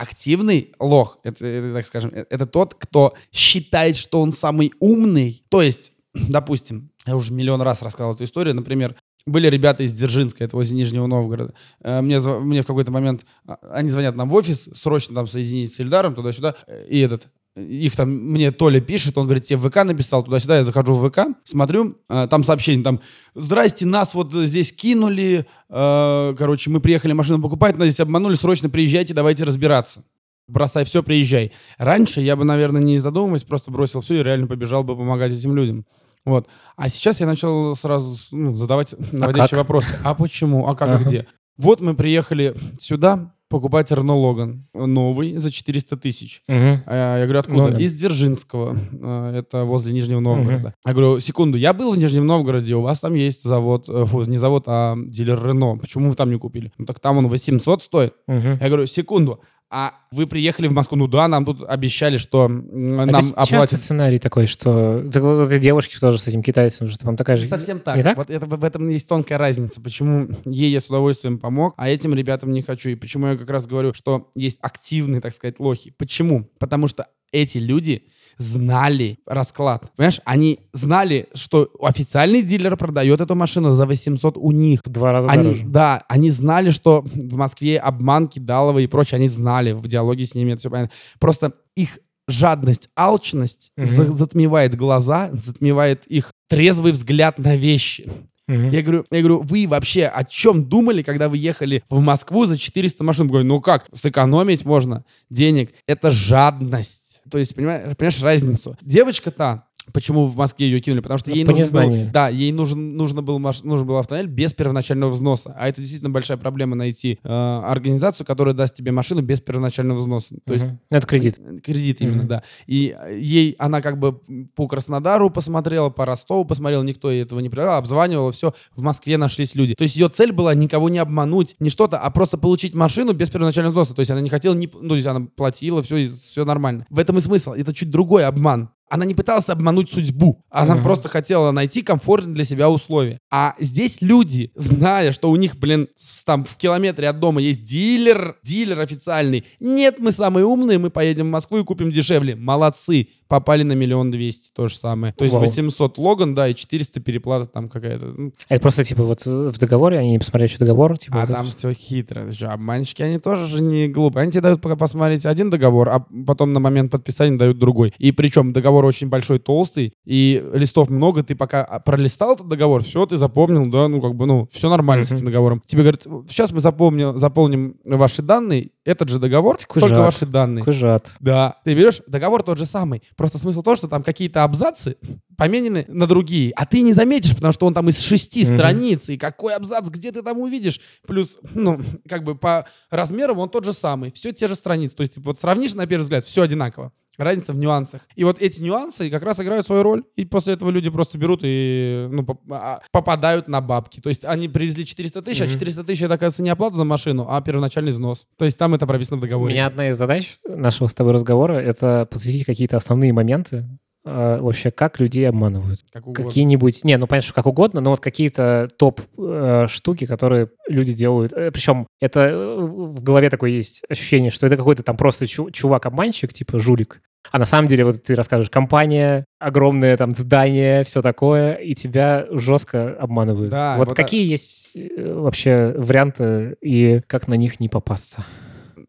B: активный лох, это, это, так скажем, э, это тот, кто считает, что он самый умный. То есть, допустим, я уже миллион раз рассказывал эту историю, например, были ребята из Дзержинска, это возле Нижнего Новгорода. Э, мне, мне в какой-то момент, а, они звонят нам в офис, срочно там соединить с Эльдаром туда-сюда, и этот, их там, мне Толя пишет, он говорит, тебе в ВК написал туда-сюда, я захожу в ВК, смотрю, э, там сообщение, там, здрасте, нас вот здесь кинули, э, короче, мы приехали машину покупать, нас здесь обманули, срочно приезжайте, давайте разбираться. Бросай все, приезжай. Раньше я бы, наверное, не задумываясь, просто бросил все и реально побежал бы помогать этим людям. Вот. А сейчас я начал сразу ну, задавать наводящие а вопросы. А почему? А как ага. и где? Вот мы приехали сюда, покупать Рено Логан новый за 400 тысяч. Угу. А, я говорю, откуда? Да. Из Дзержинского. А, это возле Нижнего Новгорода. Угу. Я говорю, секунду, я был в Нижнем Новгороде, у вас там есть завод, э, фу, не завод, а дилер Рено. Почему вы там не купили? Ну так там он 800 стоит. Угу. Я говорю, секунду, а вы приехали в Москву, ну да, нам тут обещали, что нам это
A: оплатят. часто сценарий такой, что этой девушки тоже с этим китайцем, что там такая же...
B: Совсем так. Не так? Вот это, в этом есть тонкая разница, почему ей я с удовольствием помог, а этим ребятам не хочу. И почему я как раз говорю, что есть активные, так сказать, лохи. Почему? Потому что эти люди знали расклад. Понимаешь, они знали, что официальный дилер продает эту машину за 800 у них.
A: В два раза
B: они,
A: дороже.
B: Да, они знали, что в Москве обманки, даловые и прочее, они знали, в диалоге с ними это все понятно. Просто их жадность, алчность mm затмевает глаза, затмевает их трезвый взгляд на вещи. Mm-hmm. Я, говорю, я говорю, вы вообще о чем думали, когда вы ехали в Москву за 400 машин? Говорю, ну как, сэкономить можно денег. Это жадность. То есть, понимаешь, понимаешь разницу? Девочка та, Почему в Москве ее кинули? Потому что ей По нужен был, да, ей нужен, нужно был, нужен был автомобиль без первоначального взноса. А это действительно большая проблема найти э, организацию, которая даст тебе машину без первоначального взноса. То есть,
A: это кредит.
B: Э, кредит именно, да. И ей, она как бы по Краснодару посмотрела, по Ростову посмотрела, никто ей этого не предлагал, обзванивала, все, в Москве нашлись люди. То есть ее цель была никого не обмануть, не что-то, а просто получить машину без первоначального взноса. То есть она не хотела, не, ну, то есть она платила, все, все нормально. В этом и смысл. Это чуть другой обман она не пыталась обмануть судьбу. Она mm-hmm. просто хотела найти комфортные для себя условия. А здесь люди, зная, что у них, блин, там в километре от дома есть дилер, дилер официальный. Нет, мы самые умные, мы поедем в Москву и купим дешевле. Молодцы. Попали на миллион двести, то же самое. То есть Вау. 800 логан, да, и 400 переплата там какая-то.
A: Ну. Это просто, типа, вот в договоре, они не посмотрели, что договор, типа...
B: А там это... все хитро. Что, обманщики, они тоже же не глупые. Они тебе дают пока посмотреть один договор, а потом на момент подписания дают другой. И причем договор договор очень большой, толстый, и листов много, ты пока а, пролистал этот договор, все, ты запомнил, да, ну, как бы, ну, все нормально mm-hmm. с этим договором. Тебе говорят, сейчас мы запомним, заполним ваши данные, этот же договор, Кужат. только ваши данные.
A: Кужат.
B: Да. Ты берешь, договор тот же самый. Просто смысл в том, что там какие-то абзацы поменены на другие, а ты не заметишь, потому что он там из шести mm-hmm. страниц, и какой абзац, где ты там увидишь? Плюс, ну, как бы по размерам он тот же самый, все те же страницы. То есть, вот сравнишь на первый взгляд, все одинаково. Разница в нюансах. И вот эти нюансы как раз играют свою роль. И после этого люди просто берут и ну, а, попадают на бабки. То есть они привезли 400 тысяч, mm-hmm. а 400 тысяч это, оказывается, не оплата за машину, а первоначальный взнос. То есть там это прописано в договоре.
A: У меня одна из задач нашего с тобой разговора — это посвятить какие-то основные моменты вообще, как людей обманывают. Как Какие-нибудь, не, ну понятно, что как угодно, но вот какие-то топ э, штуки, которые люди делают. Э, причем это э, в голове такое есть ощущение, что это какой-то там просто чу- чувак-обманщик, типа жулик, а на самом деле, вот ты расскажешь, компания, огромное там здание, все такое, и тебя жестко обманывают. Да, вот, вот какие а... есть вообще варианты и как на них не попасться?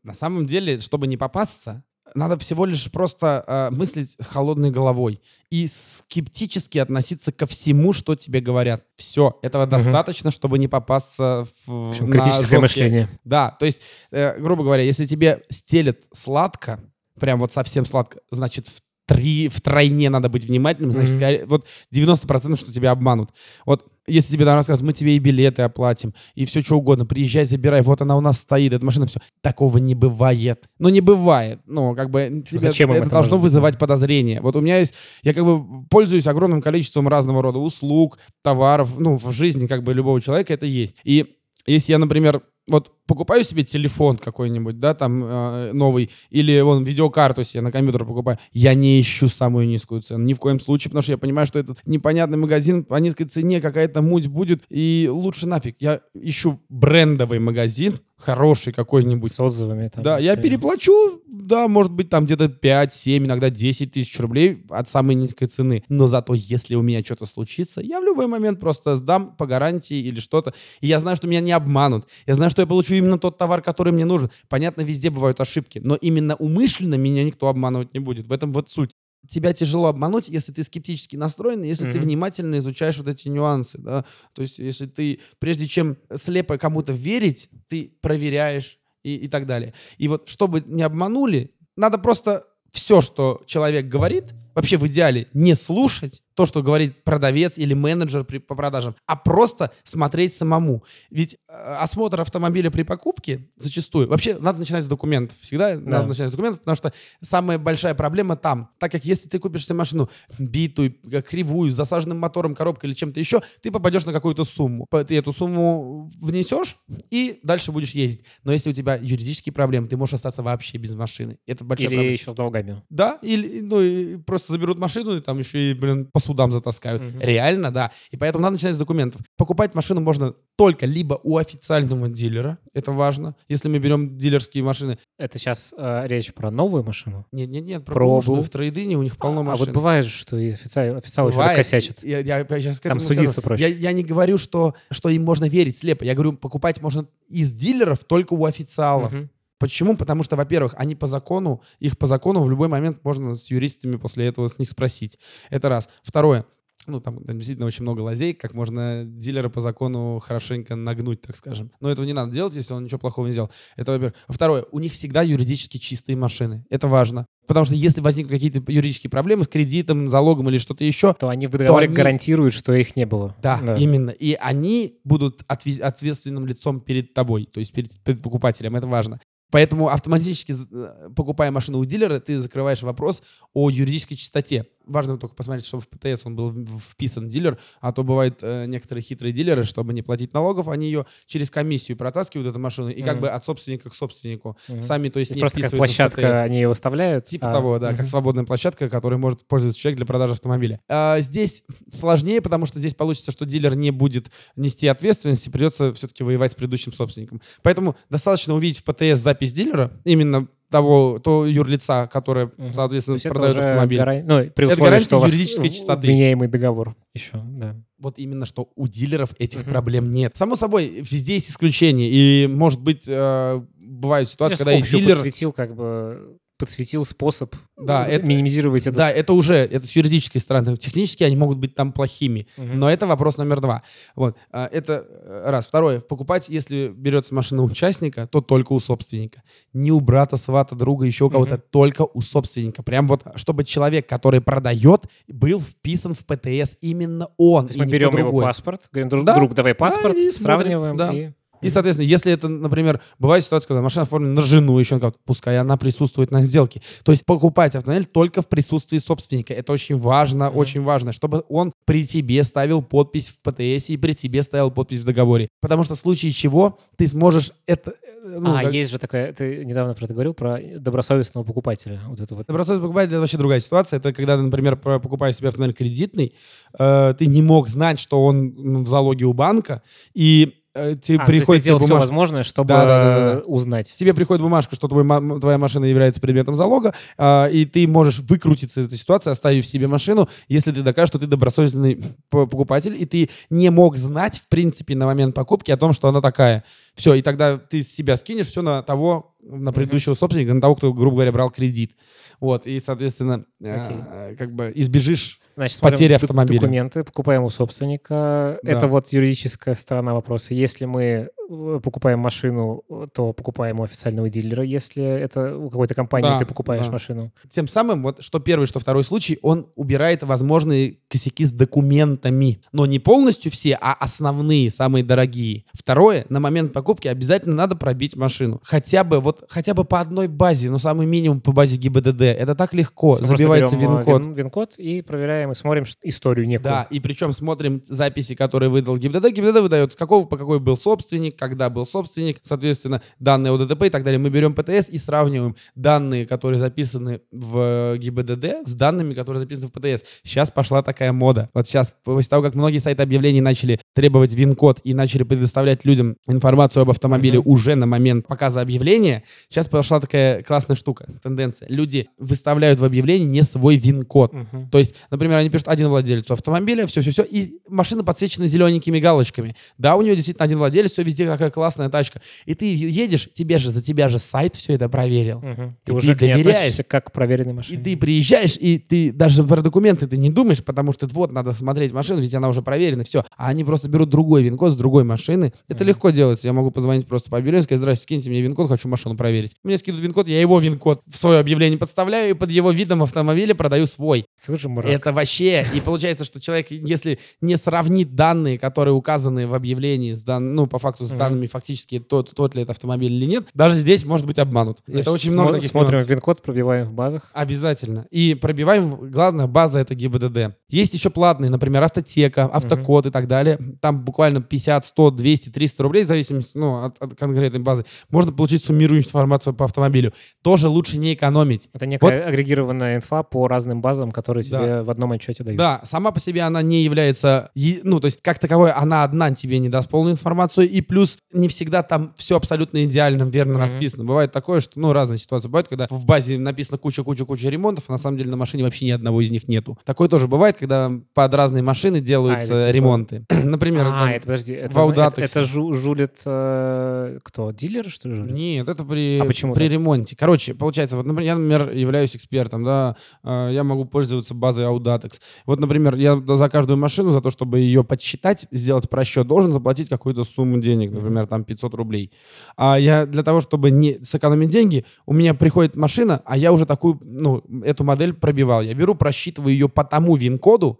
B: На самом деле, чтобы не попасться, надо всего лишь просто э, мыслить холодной головой и скептически относиться ко всему, что тебе говорят. Все, этого угу. достаточно, чтобы не попасться в,
A: в критическое жесткие... мышление.
B: Да, то есть, э, грубо говоря, если тебе стелят сладко, прям вот совсем сладко, значит, в три, втройне надо быть внимательным, значит, скорее- вот 90% что тебя обманут. Вот если тебе там рассказывают, мы тебе и билеты оплатим, и все что угодно, приезжай, забирай, вот она у нас стоит, эта машина, все. Такого не бывает. Ну, не бывает. Ну, как бы тебе
A: Зачем
B: это,
A: это
B: должно
A: быть?
B: вызывать подозрение. Вот у меня есть, я как бы пользуюсь огромным количеством разного рода услуг, товаров, ну, в жизни как бы любого человека это есть. И если я, например, вот покупаю себе телефон какой-нибудь, да, там э, новый, или вон видеокарту себе на компьютер покупаю, я не ищу самую низкую цену, ни в коем случае, потому что я понимаю, что этот непонятный магазин по низкой цене какая-то муть будет, и лучше нафиг. Я ищу брендовый магазин, хороший какой-нибудь,
A: С отзывами. Там,
B: да, я переплачу, да, может быть, там где-то 5, 7, иногда 10 тысяч рублей от самой низкой цены. Но зато, если у меня что-то случится, я в любой момент просто сдам по гарантии или что-то. И я знаю, что меня не обманут. Я знаю, что я получу именно тот товар, который мне нужен. Понятно, везде бывают ошибки, но именно умышленно меня никто обманывать не будет. В этом вот суть. Тебя тяжело обмануть, если ты скептически настроен, если ты
A: Мгм.
B: внимательно изучаешь вот эти нюансы, да. То есть, если ты, прежде чем слепо кому-то верить, ты проверяешь и, и так далее. И вот, чтобы не обманули, надо просто все, что человек говорит, вообще в идеале не слушать то, что говорит продавец или менеджер при, по продажам, а просто смотреть самому. Ведь э, осмотр автомобиля при покупке зачастую, вообще надо начинать с документов. Всегда надо начинать с документов, потому что самая большая проблема там. Так как если ты купишь себе машину битую, как кривую, с засаженным мотором, коробкой или чем-то еще, ты попадешь на какую-то сумму. Ты эту сумму внесешь и дальше будешь ездить. Но если у тебя юридические проблемы, ты можешь остаться вообще без машины. Это большая
A: Или
B: проблема.
A: еще с долгами.
B: Да, или ну, и просто заберут машину и там еще и, блин, по судам затаскают.
A: Мгм.
B: Реально, да. И поэтому надо начинать с документов. Покупать машину можно только либо у официального дилера, это важно. Если мы берем дилерские машины.
A: Это сейчас речь про новую машину?
B: Нет, нет, нет, про
A: Пробу.
B: бэушную в трейдине у них полно
A: а
B: машин.
A: вот бывает что и официал, официалы еще
B: Бывает.
A: косячат.
B: Я, я- я щас к
A: Там судиться
B: скажу.
A: проще.
B: Я, я не говорю, что, что им можно верить слепо. Я говорю, покупать можно из дилеров только у официалов.
A: Мгм.
B: Почему? Потому что, во-первых, они по закону, их по закону в любой момент можно с юристами после этого с них спросить. Это раз. Второе. Ну, там, там действительно очень много лазей, как можно дилера по закону хорошенько нагнуть, так скажем. Но этого не надо делать, если он ничего плохого не сделал. Это, во-первых. Второе. У них всегда юридически чистые машины. Это важно. Потому что если возникнут какие-то юридические проблемы с кредитом, залогом или что-то еще,
A: То они в договоре
B: они-
A: гарантируют, что их не было.
B: да, именно. И они будут отве- ответственным лицом перед тобой, то есть перед, перед покупателем. Это важно. Поэтому автоматически, э, покупая машину у дилера, ты закрываешь вопрос о юридической чистоте. Важно только посмотреть, чтобы в ПТС он был вписан дилер, а то бывают э, некоторые хитрые дилеры, чтобы не платить налогов, они ее через комиссию протаскивают, эту машину, и как
A: Мгм.
B: бы от собственника к собственнику.
A: Мгм.
B: Сами, то есть,
A: есть
B: не
A: просто как площадка они ее выставляют.
B: Типа
A: а-
B: того, да,
A: Мгм.
B: как свободная площадка, которой может пользоваться человек для продажи автомобиля. А, здесь сложнее, потому что здесь получится, что дилер не будет нести ответственности, придется все-таки воевать с предыдущим собственником. Поэтому достаточно увидеть в ПТС запись дилера, именно того, то юрлица, которое,
A: Мгм. То
B: соответственно,
A: есть это
B: продает автомобиль.
A: гаран- Ну, при
B: Это
A: условии,
B: гарантия
A: что
B: юридической чистоты.
A: Вменяемый договор еще, да.
B: Вот именно, что у дилеров этих
A: Мгм.
B: проблем нет. Само собой, везде есть исключения. И, может быть, э, бывают ситуации,
A: Сейчас
B: когда и дилер...
A: подсветил, как бы, подсветил способ
B: Да,
A: з-
B: это-
A: минимизировать этот...
B: Да, это уже, это с юридической стороны. Технически они могут быть там плохими.
A: Мгм.
B: Но это вопрос номер два. Вот. а, Это э, раз. Второе. Покупать, если берется машина у участника, то только у собственника. Не у брата, свата, друга, еще у кого-то.
A: Мгм.
B: Только у собственника. Прям вот, чтобы человек, который продает, был вписан в ПТС именно он.
A: То есть мы берем его паспорт, говорим, друг,
B: Да,
A: друг, давай паспорт,
B: смотрим,
A: сравниваем.
B: да.
A: и-
B: И, соответственно, если это, например, бывает ситуация, когда машина оформлена на жену, еще кого-то, пускай она присутствует на сделке. То есть покупать автомобиль только в присутствии собственника. Это очень важно,
A: Мгм.
B: очень важно, чтобы он при тебе ставил подпись в ПТС и при тебе ставил подпись в договоре. Потому что в случае чего ты сможешь это... э, ну,
A: а,
B: как-
A: есть же такая, ты недавно про это говорил, про добросовестного покупателя. Вот это вот.
B: Добросовестный покупатель — это вообще другая ситуация. Это когда, например, покупая себе автомобиль кредитный, э, ты не мог знать, что он в залоге у банка, и тебе
A: А, то есть ты сделал все возможное, чтобы
B: Да, да, да, да,
A: узнать.
B: тебе приходит бумажка, что твой, твоя машина является предметом залога, а, и ты можешь выкрутиться из этой ситуации, оставив себе машину, если ты докажешь, что ты добросовестный покупатель, и ты не мог знать, в принципе, на момент покупки о том, что она такая. Все, и тогда ты с себя скинешь все на того, на предыдущего собственника, на того, кто, грубо говоря, брал кредит. Вот, и, соответственно, э, как бы избежишь
A: Значит, док-
B: автомобиля.
A: документы, покупаем у собственника.
B: Да.
A: Это вот юридическая сторона вопроса. Если мы э, покупаем машину, то покупаем у официального дилера, если это у какой-то компании
B: Да,
A: ты покупаешь
B: да.
A: машину.
B: Тем самым, вот что первый, что второй случай, он убирает возможные косяки с документами. Но не полностью все, а основные, самые дорогие. Второе, на момент покупки обязательно надо пробить машину. Хотя бы, вот, хотя бы по одной базе, но самый минимум по базе ГИБДД. Это так легко.
A: Просто
B: Забивается
A: берем, э,
B: вин-код.
A: вин- вин-код и проверяем, и смотрим историю некую.
B: Да, и причем смотрим записи, которые выдал ГИБДД. ГИБДД выдает, с какого по какой был собственник, когда был собственник, соответственно, данные о ДТП и так далее. Мы берем ПТС и сравниваем данные, которые записаны в ГИБДД с данными, которые записаны в ПТС. Сейчас пошла такая мода. Вот сейчас, после того, как многие сайты объявлений начали требовать ВИН-код и начали предоставлять людям информацию об автомобиле
A: Мгм.
B: уже на момент показа объявления, сейчас пошла такая классная штука, тенденция. Люди выставляют в объявлении не свой ВИН-код.
A: Мгм.
B: То есть, например, они пишут один владелец автомобиля, все-все-все, и машина подсвечена зелененькими галочками. Да, у нее действительно один владелец, все везде такая классная тачка. И ты едешь, тебе же, за тебя же сайт все это проверил. И
A: Ты уже
B: ты
A: к ней
B: доверяешь.
A: относишься как к проверенной
B: И
A: машине.
B: ты приезжаешь, и ты даже про документы ты не думаешь, потому что вот надо смотреть машину, ведь она уже проверена, все. А они просто берут другой вин-код с другой машины. Это
A: Мгм.
B: легко делается. Я могу позвонить просто по объявлению и сказать, здрасте, скиньте мне вин-код, хочу машину проверить. Мне скидывают вин-код, я его вин-код в свое объявление подставляю и под его видом автомобиля продаю свой. Это вообще... И получается, что человек, если не сравнит данные, которые указаны в объявлении, с дан... ну, по факту, с данными фактически, тот, тот ли это автомобиль или нет, даже здесь может быть обманут.
A: Значит,
B: это очень много таких
A: Смотрим
B: нюансов.
A: вин-код, пробиваем в базах.
B: Обязательно. И пробиваем, главное, база это ГИБДД. Есть еще платные, например, автотека, автокод и так далее. Там буквально 50, 100, 200, 300 рублей, в зависимости ну, от, от конкретной базы. Можно получить суммирующую информацию по автомобилю. Тоже лучше не экономить.
A: Это некая агрегированная инфа по разным базам, которые
B: Да.
A: тебе в одном отчете дают.
B: Да, сама по себе она не является, ну, то есть, как таковой, она одна тебе не даст полную информацию, и плюс не всегда там все абсолютно идеально, верно
A: Мгм.
B: расписано. Бывает такое, что, ну, разные ситуации бывают, когда в базе написано куча-куча-куча ремонтов, а на самом деле на машине вообще ни одного из них нету. Такое тоже бывает, когда под разные машины делаются
A: А, типа-
B: ремонты. Например,
A: А,
B: там-
A: это подожди, это,
B: в
A: это, это жу- жулит э, кто? Дилер, что ли, жулит?
B: Нет, это при,
A: А почему
B: при
A: так?
B: ремонте. Короче, получается, вот, например, я, например, являюсь экспертом, да, э, я могу пользоваться базой Audatex. Вот, например, я за каждую машину, за то, чтобы ее подсчитать, сделать просчет, должен заплатить какую-то сумму денег, например, там 500 рублей. А я для того, чтобы не сэкономить деньги, у меня приходит машина, а я уже такую, ну, эту модель пробивал. Я беру, просчитываю ее по тому вин-коду,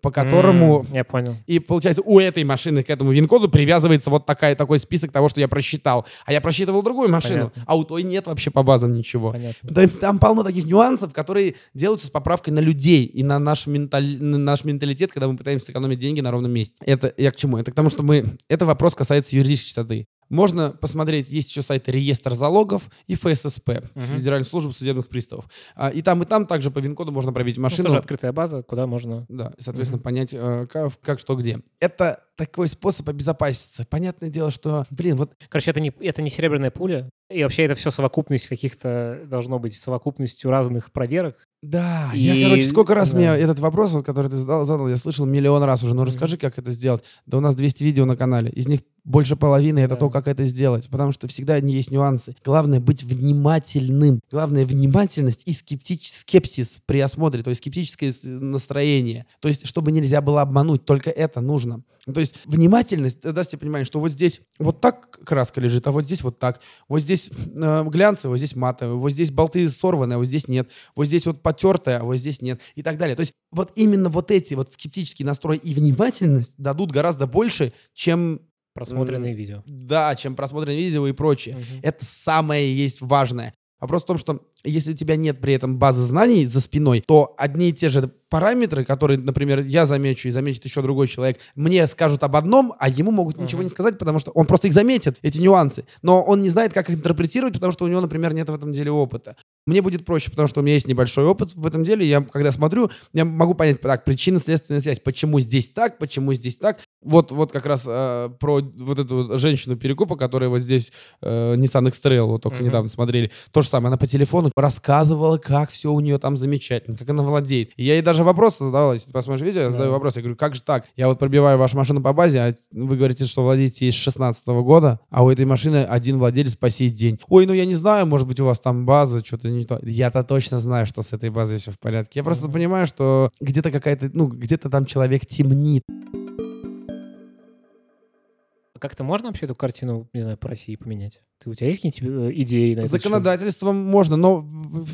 B: по которому
A: М, Я понял.
B: и получается, у этой машины к этому вин-коду привязывается вот такая, такой список того, что я просчитал. А я просчитывал другую машину,
A: Понятно.
B: а у той нет вообще по базам ничего.
A: Понятно.
B: Да, Там полно таких нюансов, которые делаются с поправкой на людей и на наш, менталь- на наш менталитет, когда мы пытаемся сэкономить деньги на ровном месте. Это я к чему? Это к тому, что мы... Это вопрос касается юридической чистоты. Можно посмотреть, есть еще сайты реестр залогов и ФССП,
A: Мгм.
B: Федеральная служба судебных приставов. А, И там, и там также по вин-коду можно пробить
A: Ну,
B: машину.
A: тоже открытая база, куда можно...
B: Да, и, соответственно, понять, э, как, как, что, где. Это такой способ обезопаситься. Понятное дело, что, блин, вот
A: Короче, это не, это не серебряная пуля, и вообще это все совокупность каких-то, должно быть совокупностью разных проверок.
B: Да,
A: И-
B: я, короче, сколько раз
A: да.
B: мне этот вопрос, вот, который ты задал, задал, я слышал миллион раз уже. Ну, расскажи, как это сделать. Да у нас 200 видео на канале. Из них больше половины это
A: Да.
B: то, как это сделать. Потому что всегда есть нюансы. Главное быть внимательным. Главное внимательность и скептич... скепсис при осмотре, то есть скептическое настроение. То есть, чтобы нельзя было обмануть. Только это нужно. Ну, То есть внимательность э, даст тебе понимание, что вот здесь вот так краска лежит, а вот здесь вот так. Вот здесь э, глянцевая, вот здесь матовая, вот здесь болты сорванные, а вот здесь нет. Вот здесь вот потертая, а вот здесь нет. И так далее. То есть вот именно вот эти вот скептический настрой и внимательность дадут гораздо больше, чем
A: Просмотренные видео.
B: да, чем просмотренные видео и прочее.
A: Мгм.
B: Это самое есть важное. Вопрос в том, что если у тебя нет при этом базы знаний за спиной, то одни и те же параметры, которые, например, я замечу и заметит еще другой человек, мне скажут об одном, а ему могут ничего
A: Мгм.
B: не сказать, потому что он просто их заметит, эти нюансы. Но он не знает, как их интерпретировать, потому что у него, например, нет в этом деле опыта. Мне будет проще, потому что у меня есть небольшой опыт в этом деле. Я, когда смотрю, я могу понять, так, причинно-следственная связь. Почему здесь так, почему здесь так. Вот, вот как раз э, про вот эту женщину перекупа, которая вот здесь э, Nissan X-Trail, вот только
A: Мгм.
B: недавно смотрели. То же самое, она по телефону рассказывала, как все у нее там замечательно, как она владеет. И я ей даже вопрос задавал, если ты посмотришь видео, я задаю
A: Да.
B: вопрос, я говорю, как же так? Я вот пробиваю вашу машину по базе, а вы говорите, что владеете ей с 16 года, а у этой машины один владелец по сей день. Ой, ну я не знаю, может быть у вас там база, что-то не то. Я-то точно знаю, что с этой базой все в порядке. Я просто понимаю, что где-то какая-то, ну, где-то там человек темнит.
A: как-то можно вообще эту картину, не знаю, по России поменять? Ты, у тебя есть какие-нибудь э, идеи на?
B: Законодательством можно, но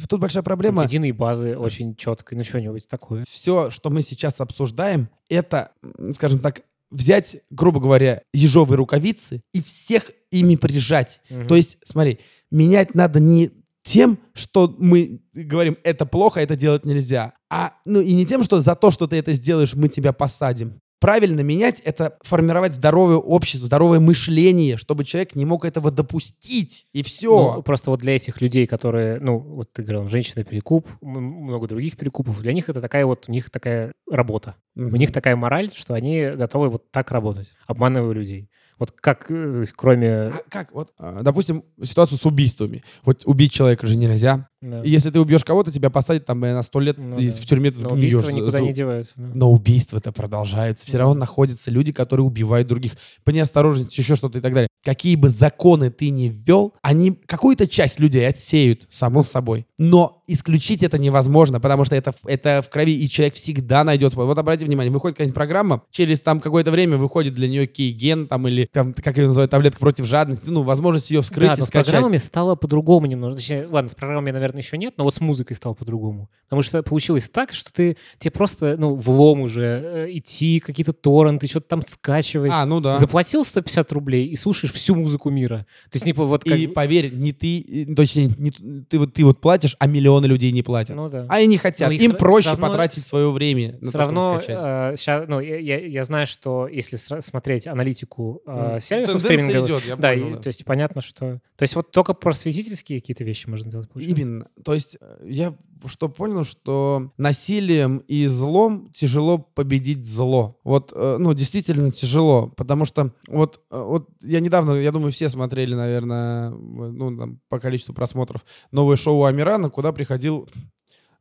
B: тут большая проблема.
A: Единые базы очень четкой, ну что-нибудь такое.
B: Все, что мы сейчас обсуждаем, это, скажем так, взять, грубо говоря, ежовые рукавицы и всех ими прижать.
A: Мгм.
B: То есть, смотри, менять надо не тем, что мы говорим, это плохо, это делать нельзя, а ну и не тем, что за то, что ты это сделаешь, мы тебя посадим. Правильно менять — это формировать здоровое общество, здоровое мышление, чтобы человек не мог этого допустить, и все.
A: Ну, просто вот для этих людей, которые, ну, вот ты говорил, женщина перекуп, много других перекупов, для них это такая вот, у них такая работа. У них такая мораль, что они готовы вот так работать, обманывая людей. Вот как, э, кроме...
B: А как? Вот, а, допустим, ситуацию с убийствами. Вот убить человека же нельзя.
A: Да,
B: И если ты убьешь кого-то, тебя посадят там на сто лет,
A: Ну
B: и
A: да.
B: в тюрьме ты
A: но
B: сгниешь.
A: убийства никуда не деваются. да.
B: Но убийства-то продолжаются. Все равно находятся люди, которые убивают других. По неосторожности, еще что-то и так далее. Какие бы законы ты ни ввел, они какую-то часть людей отсеют, само собой. Но исключить это невозможно, потому что это, это в крови, и человек всегда найдет свой. Вот обратите внимание, выходит какая-нибудь программа, через там какое-то время выходит для нее кейген, там, или там, как ее называют, таблетка против жадности, ну, возможность ее вскрыть
A: да,
B: и
A: но с
B: скачать.
A: программами стало по-другому немного. Точнее, ладно, с программами, наверное, еще нет, но вот с музыкой стало по-другому. Потому что получилось так, что ты тебе просто, ну, влом уже э, идти, какие-то торренты, что-то там скачивать.
B: А, ну да.
A: Заплатил 150 рублей и слушаешь всю музыку мира. То есть, типа, вот как...
B: И поверь, не ты, и, точнее, не ты, вот, ты вот платишь, а миллионы людей не платят.
A: Ну да.
B: А и не хотят.
A: Ну,
B: Им
A: всё-
B: проще
A: равно
B: потратить
A: с-
B: свое время на
A: Все
B: то,
A: равно
B: скачать.
A: сейчас, ну, я, я- я знаю, что если смотреть аналитику э, сервисов стриминговых,
B: идет, я
A: да,
B: понял,
A: и-
B: да.
A: то есть понятно, что... То есть вот только просветительские какие-то вещи можно делать, получается?
B: Именно. То есть э, я что понял, что насилием и злом тяжело победить зло. Вот, э, ну, действительно тяжело, потому что вот, э, вот я недавно, я думаю, все смотрели, наверное, ну, там, по количеству просмотров, новое шоу Амирана, куда приходил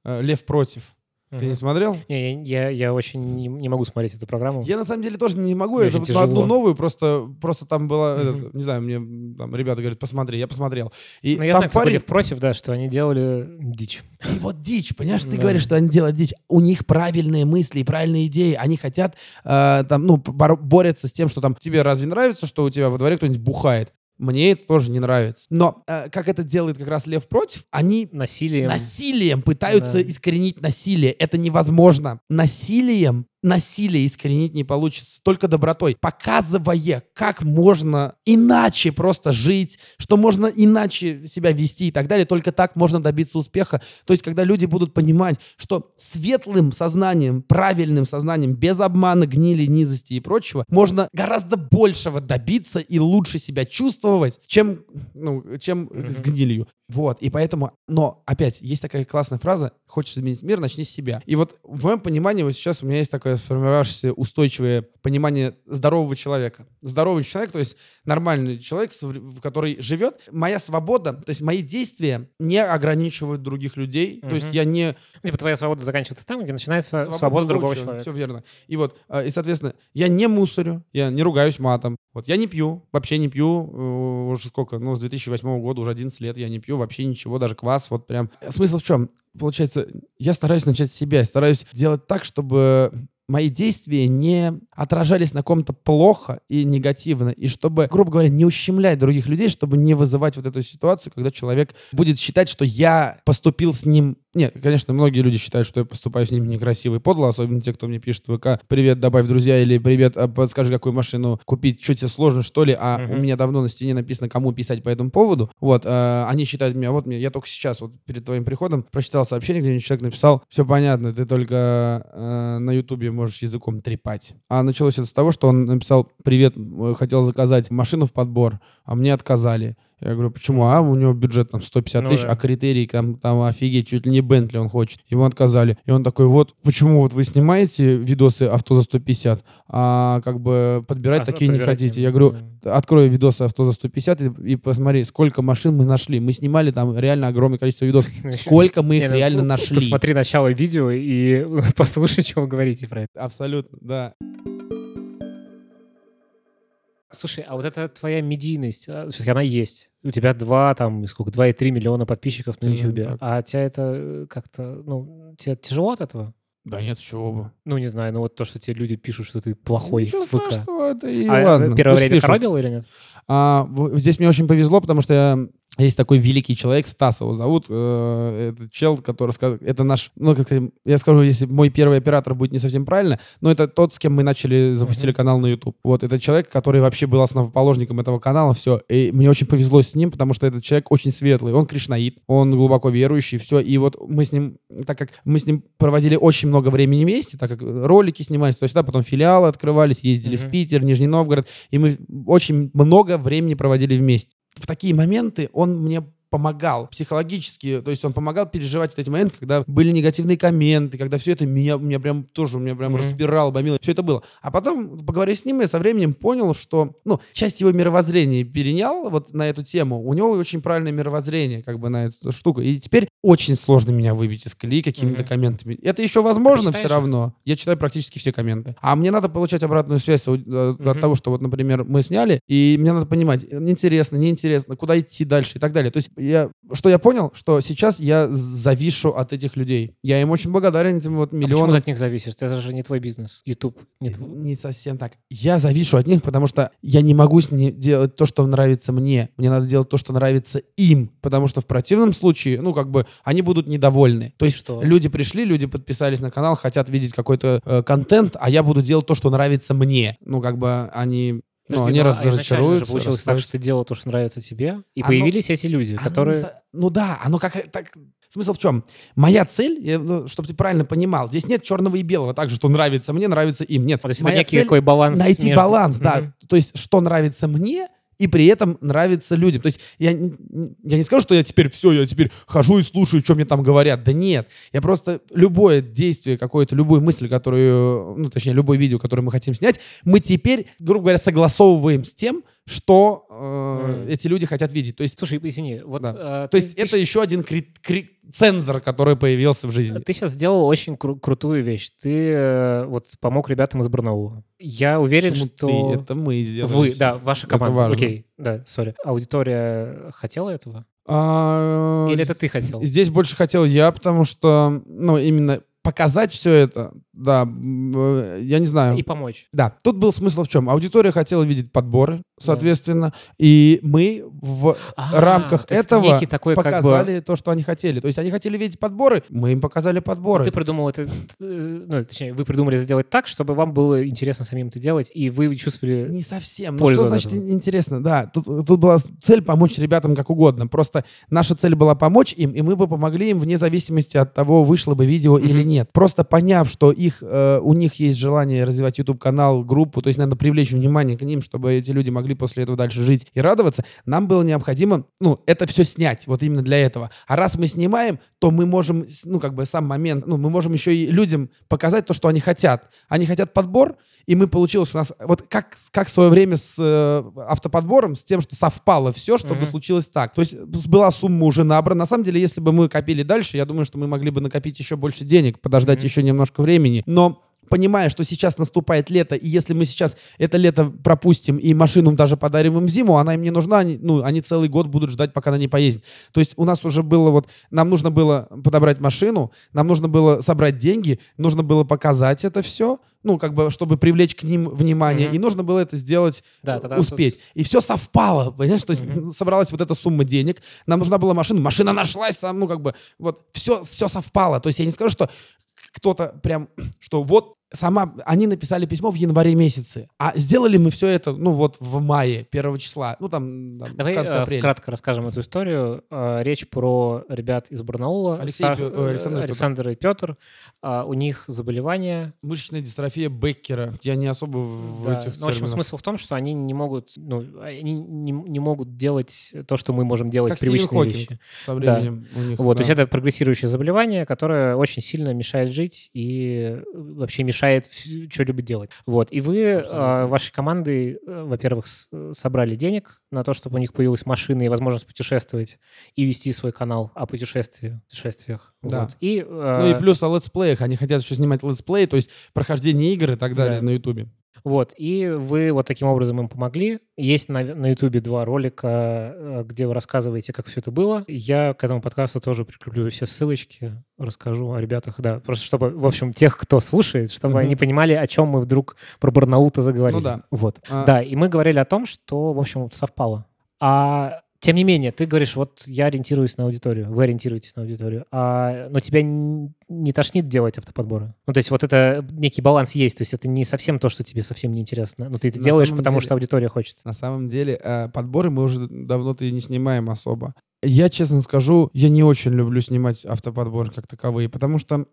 B: Лев Против. Ты
A: Мгм.
B: не смотрел?
A: Не, я, я, я очень не, не могу смотреть эту программу.
B: Я на самом деле тоже не могу.
A: Мне очень
B: вот одну новую просто, просто там была,
A: Мгм.
B: этот, не знаю, мне там ребята говорят, посмотри, я посмотрел. И
A: Ну, я
B: там
A: знаю,
B: парень,
A: против, да, что они делали дичь.
B: и вот дичь, понимаешь, ты
A: Да.
B: говоришь, что они делают дичь. У них правильные мысли и правильные идеи. Они хотят, э, там, ну, боро- борются с тем, что там тебе разве нравится, что у тебя во дворе кто-нибудь бухает? Мне это тоже не нравится. Но э, как это делает как раз Лев против, они
A: Насилием.
B: насилием пытаются
A: Да.
B: искоренить насилие. Это невозможно. Насилием насилие искоренить не получится. Только добротой. Показывая, как можно иначе просто жить, что можно иначе себя вести и так далее. Только так можно добиться успеха. То есть, когда люди будут понимать, что светлым сознанием, правильным сознанием, без обмана, гнили, низости и прочего, можно гораздо большего добиться и лучше себя чувствовать, чем, ну, чем с гнилью. Вот, и поэтому, но опять, есть такая классная фраза, хочешь изменить мир, начни с себя. И вот в моем понимании, вот сейчас у меня есть такое сформировавшееся устойчивое понимание здорового человека. Здоровый человек, то есть нормальный человек, который живет, моя свобода, то есть мои действия не ограничивают других людей, то есть я не
A: Типа твоя свобода заканчивается там, где начинается свобода, другого человека.
B: Все верно. И вот, э, и, соответственно, я не мусорю, я не ругаюсь матом. Вот я не пью, вообще не пью, э, уже сколько, ну, с 2008 года, уже 11 лет я не пью вообще ничего, даже квас, вот прям. Смысл в чем? Получается, я стараюсь начать с себя, я стараюсь делать так, чтобы мои действия не отражались на ком-то плохо и негативно, и чтобы, грубо говоря, не ущемлять других людей, чтобы не вызывать вот эту ситуацию, когда человек будет считать, что я поступил с ним... Нет, конечно, многие люди считают, что я поступаю с ним некрасиво и подло, особенно те, кто мне пишет в ВК «Привет, добавь в друзья» или «Привет, а подскажи, какую машину купить, что тебе сложно, что ли?» А
A: Мгм.
B: у меня давно на стене написано, кому писать по этому поводу. Вот, э, они считают меня, вот мне, я только сейчас, вот перед твоим приходом, прочитал сообщение, где человек написал, все понятно, ты только э, на Ютубе можешь языком трепать. А началось это с того, что он написал, привет, э, хотел заказать машину в подбор, а мне отказали. Я говорю, почему? А у него бюджет там 150
A: Ну
B: тысяч,
A: да.
B: а критерий там, там офигеть, чуть ли не Бентли он хочет. Ему отказали. И он такой, вот, почему вот вы снимаете видосы авто за 150, а как бы подбирать
A: А,
B: такие не хотите?
A: не-
B: Я говорю, открой видосы авто за 150 и, и посмотри, сколько машин мы нашли. Мы снимали там реально огромное количество видосов.
A: Ну,
B: Сколько мы их
A: ну,
B: реально
A: п-
B: нашли.
A: Посмотри начало видео и послушай, что вы говорите про это.
B: Абсолютно, да.
A: Слушай, а вот эта твоя медийность, а, все-таки она есть. У тебя два, там, сколько, 2,3 миллиона подписчиков на YouTube.
B: так.
A: А тебя это э, как-то, ну, тебе тяжело от этого?
B: Да нет, с чего бы.
A: Ну, не знаю, ну вот то, что тебе люди пишут, что ты плохой
B: Ничего
A: в ФК.
B: страшного, это и
A: А
B: ладно.
A: первое время
B: пишут.
A: коробил или нет?
B: А, здесь мне очень повезло, потому что я- есть такой великий человек, Стас его зовут. э, это чел, который сказал, это наш, ну, как сказать, я скажу, если мой первый оператор будет не совсем правильно, но это тот, с кем мы начали, запустили
A: Мгм.
B: канал на YouTube. Вот, это человек, который вообще был основоположником этого канала, все. И мне очень повезло с ним, потому что этот человек очень светлый, он кришнаит, он глубоко верующий, все. И вот мы с ним, так как мы с ним проводили очень много времени вместе, так как ролики снимались, то есть, да, потом филиалы открывались, ездили в
A: Мгм.
B: Питер, Нижний Новгород, и мы очень много времени проводили вместе. В такие моменты он мне помогал психологически, то есть он помогал переживать вот эти моменты, когда были негативные комменты, когда все это меня, меня прям тоже, меня прям
A: Мгм.
B: распирало, бомбило, все это было. А потом, поговорив с ним, я со временем понял, что, ну, часть его мировоззрения перенял вот на эту тему. У него очень правильное мировоззрение, как бы, на эту штуку. И теперь очень сложно меня выбить из колеи какими-то
A: Мгм.
B: комментами. Это еще возможно все равно. Я читаю практически все комменты. А мне надо получать обратную связь от, от
A: Мгм.
B: того, что вот, например, мы сняли, и мне надо понимать, интересно, неинтересно, куда идти дальше и так далее. То есть я, что я понял, что сейчас я завишу от этих людей. Я им очень благодарен этим вот
A: А почему
B: миллионам.
A: ты от них зависишь? Это же не твой бизнес. YouTube не твой.
B: Не совсем так. Я завишу от них, потому что я не могу с ними делать то, что нравится мне. Мне надо делать то, что нравится им. Потому что в противном случае, ну, как бы, они будут недовольны. То есть
A: что?
B: люди пришли, люди подписались на канал, хотят видеть какой-то э, контент, а я буду делать то, что нравится мне. Ну, как бы они... Ну,
A: Подожди,
B: они
A: ну, а
B: раз-
A: изначально же
B: разочаруются.
A: получилось так,
B: расстроятся.
A: что ты делал то, что нравится тебе, и
B: Оно-
A: появились эти люди,
B: Оно
A: которые...
B: со- Ну да, оно как... Так... Смысл в чем? Моя цель, я, ну, чтобы ты правильно понимал, здесь нет черного и белого, так же, что нравится мне, нравится им. Нет.
A: То есть это
B: Моя
A: некий
B: цель-
A: такой баланс
B: найти
A: между-
B: баланс, да.
A: Мгм.
B: То есть, что нравится мне, и при этом нравится людям. То есть я, я не скажу, что я теперь все, я теперь хожу и слушаю, что мне там говорят. Да нет. Я просто любое действие, какое-то, любую мысль, которую, ну, точнее, любое видео, которое мы хотим снять, мы теперь, грубо говоря, согласовываем с тем, что э, эти люди хотят видеть. То есть,
A: Слушай, извини, вот...
B: Да.
A: э,
B: то
A: ты-
B: есть
A: ты
B: это еще один кри- кри- цензор, который появился в жизни.
A: Ты сейчас сделал очень кру- крутую вещь. Ты э, вот помог ребятам из Барнаула. Я уверен,
B: Почему
A: что...
B: ты? Это мы сделали.
A: Вы, да, ваша
B: Это
A: команда.
B: важно.
A: Окей, да, сори. Аудитория хотела этого?
B: А,
A: Или это ты хотел?
B: Здесь больше хотел я, потому что, ну, именно показать все это, да, э, я не знаю.
A: И помочь.
B: Да, тут был смысл в чем? Аудитория хотела видеть подборы, соответственно, и мы в
A: А,
B: рамках этого
A: такой, как бы-
B: показали то, что они хотели. То есть они хотели видеть подборы, мы им показали подборы.
A: Ты придумал это, э, ну, точнее, вы придумали сделать так, чтобы вам было интересно самим это делать, и вы чувствовали...
B: Не совсем. Ну,
A: пользу
B: что
A: от
B: значит
A: этого.
B: интересно? Да, тут, тут была цель помочь ребятам как угодно. Просто наша цель была помочь им, и мы бы помогли им вне зависимости от того, вышло бы видео или
A: Мгм.
B: нет. Просто поняв, что их, э, у них есть желание развивать YouTube-канал, группу, то есть надо привлечь внимание к ним, чтобы эти люди могли после этого дальше жить и радоваться, нам было необходимо, ну, это все снять, вот именно для этого. А раз мы снимаем, то мы можем, ну, как бы сам момент, ну, мы можем еще и людям показать то, что они хотят. Они хотят подбор, и мы получилось у нас, вот как, как в свое время с э, автоподбором, с тем, что совпало все, чтобы
A: Мгм.
B: случилось так. То есть с- была сумма уже набрана. На самом деле, если бы мы копили дальше, я думаю, что мы могли бы накопить еще больше денег, подождать
A: Мгм.
B: еще немножко времени. Но понимая, что сейчас наступает лето, и если мы сейчас это лето пропустим и машину даже подарим им зиму, она им не нужна, они, ну, они целый год будут ждать, пока она не поедет. То есть у нас уже было вот, нам нужно было подобрать машину, нам нужно было собрать деньги, нужно было показать это все, ну, как бы, чтобы привлечь к ним внимание,
A: Мгм.
B: и нужно было это сделать,
A: Да, тогда
B: успеть. И все совпало, понимаешь? То есть
A: Мгм.
B: собралась вот эта сумма денег, нам нужна была машина, машина нашлась, сам, ну, как бы, вот, все, все совпало. То есть я не скажу, что кто-то прям, что вот сама, они написали письмо в январе месяце, а сделали мы все это, ну, вот в мае, первого числа, ну, там, там,
A: Давай
B: в конце
A: э,
B: апреля.
A: кратко расскажем эту историю. Э, Речь про ребят из Барнаула.
B: Алексей
A: Саш-
B: Пё- э, Александр.
A: Александр и Петр. У них заболевание.
B: Мышечная дистрофия Беккера. Я не особо в,
A: Да,
B: этих
A: ну, в общем, смысл в том, что они не могут, ну, они не, не могут делать то, что мы можем делать
B: Как Стивен
A: привычные
B: Хокинг.
A: вещи.
B: Со временем у них,
A: Вот, то
B: да.
A: есть это прогрессирующее заболевание, которое очень сильно мешает жить и вообще мешает вс- что-либо делать. Вот, и вы, э, вашей командой, э, во-первых, собрали денег на то, чтобы у них появилась машина и возможность путешествовать и вести свой канал о путешествии, путешествиях.
B: Да.
A: Вот. И, э,
B: Ну и плюс о летсплеях. Они хотят еще снимать летсплей, то есть прохождение игр и так далее
A: Да.
B: на Ютубе.
A: Вот, и вы вот таким образом им помогли. Есть на, на YouTube два ролика, э, где вы рассказываете, как все это было. Я к этому подкасту тоже прикреплю все ссылочки, расскажу о ребятах, да. Просто чтобы, в общем, тех, кто слушает, чтобы они понимали, о чем мы вдруг про Барнаул-то заговорили.
B: Ну да.
A: Вот.
B: А-
A: Да, и мы говорили о том, что, в общем, совпало. А тем не менее, ты говоришь, вот я ориентируюсь на аудиторию, вы ориентируетесь на аудиторию, а, но тебя не тошнит делать автоподборы? Ну, то есть вот это некий баланс есть, то есть это не совсем то, что тебе совсем не интересно, но ты это
B: На
A: делаешь, потому
B: деле-
A: что аудитория хочет.
B: На самом деле, э, подборы мы уже давно-то и не снимаем особо. Я, честно скажу, я не очень люблю снимать автоподборы как таковые, потому что,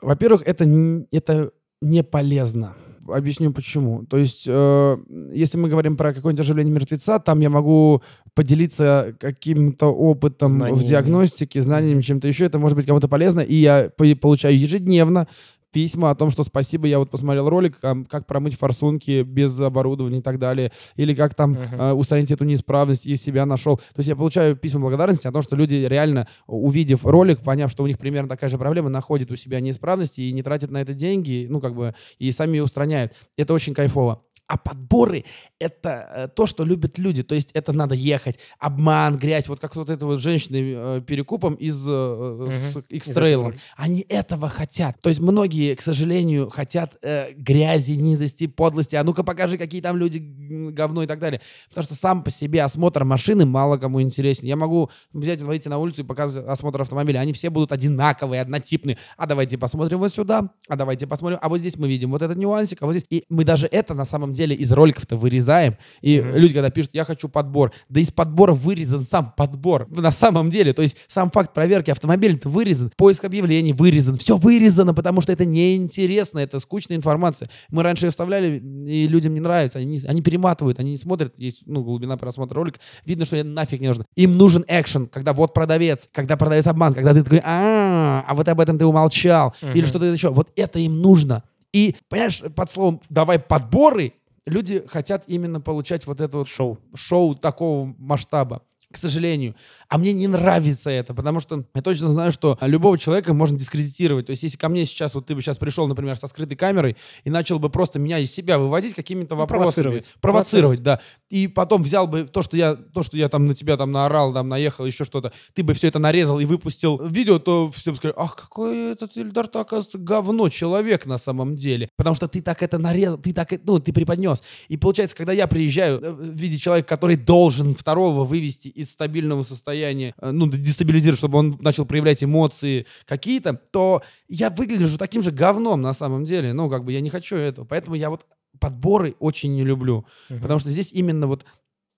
B: во-первых, это, это не полезно. Объясню почему. То есть, э, если мы говорим про какое-нибудь оживление мертвеца, там я могу поделиться каким-то опытом в
A: Знаниями.
B: диагностике, знаниями, чем-то еще. Это может быть кому-то полезно. И я по- получаю ежедневно письма о том, что спасибо, я вот посмотрел ролик, как промыть форсунки без оборудования и так далее, или как там э, устранить эту неисправность и себя нашел. То есть я получаю письма благодарности о том, что люди реально, увидев ролик, поняв, что у них примерно такая же проблема, находят у себя неисправности и не тратят на это деньги, ну как бы, и сами ее устраняют. Это очень кайфово. А подборы — это э, то, что любят люди. То есть это надо ехать, обман, грязь. Вот как вот эта вот женщина э, перекупом из э, с
A: Мгм.
B: X-трейлом. Они этого хотят. То есть многие, к сожалению, хотят э, грязи, низости, подлости. А ну-ка покажи, какие там люди говно и так далее. Потому что сам по себе осмотр машины мало кому интересен. Я могу взять, выйти на улицу и показывать осмотр автомобиля. Они все будут одинаковые, однотипные. А давайте посмотрим вот сюда, а давайте посмотрим. А вот здесь мы видим вот этот нюансик, а вот здесь. И мы даже это на самом деле из роликов-то вырезаем. И
A: Мгм.
B: люди, когда пишут, я хочу подбор, да из подбора вырезан сам подбор. На самом деле, то есть сам факт проверки автомобиля-то вырезан, поиск объявлений вырезан, все вырезано, потому что это неинтересно, это скучная информация. Мы раньше ее вставляли, и людям не нравится, они, не- они перематывают, они не смотрят, есть ну, глубина просмотра ролика, видно, что нафиг не нужно. Им нужен экшен, когда вот продавец, когда продавец обман, когда ты такой, а, а вот об этом ты умолчал, или что-то еще. Вот это им нужно. И, понимаешь, под словом «давай подборы» люди хотят именно получать вот это вот
A: Шоу.
B: шоу такого масштаба. К сожалению. А мне не нравится это, потому что я точно знаю, что любого человека можно дискредитировать. То есть, если ко мне сейчас, вот ты бы сейчас пришел, например, со скрытой камерой и начал бы просто меня из себя выводить какими-то
A: Ну,
B: вопросами.
A: провоцировать.
B: Провоцировать, да. И потом взял бы то, что я, то, что я там на тебя там наорал, там наехал, еще что-то, ты бы все это нарезал и выпустил видео, то всем сказали, ах, какой этот Ильдар-то, оказывается, говно человек на самом деле. Потому что ты так это нарезал, ты так, ну, ты преподнес. И получается, когда я приезжаю э, в виде человека, который должен второго вывести из стабильного состояния, э, ну, дестабилизировать, чтобы он начал проявлять эмоции какие-то, то я выгляжу таким же говном на самом деле. Ну, как бы я не хочу этого. Поэтому я вот подборы очень не люблю.
A: Мгм.
B: Потому что здесь именно вот,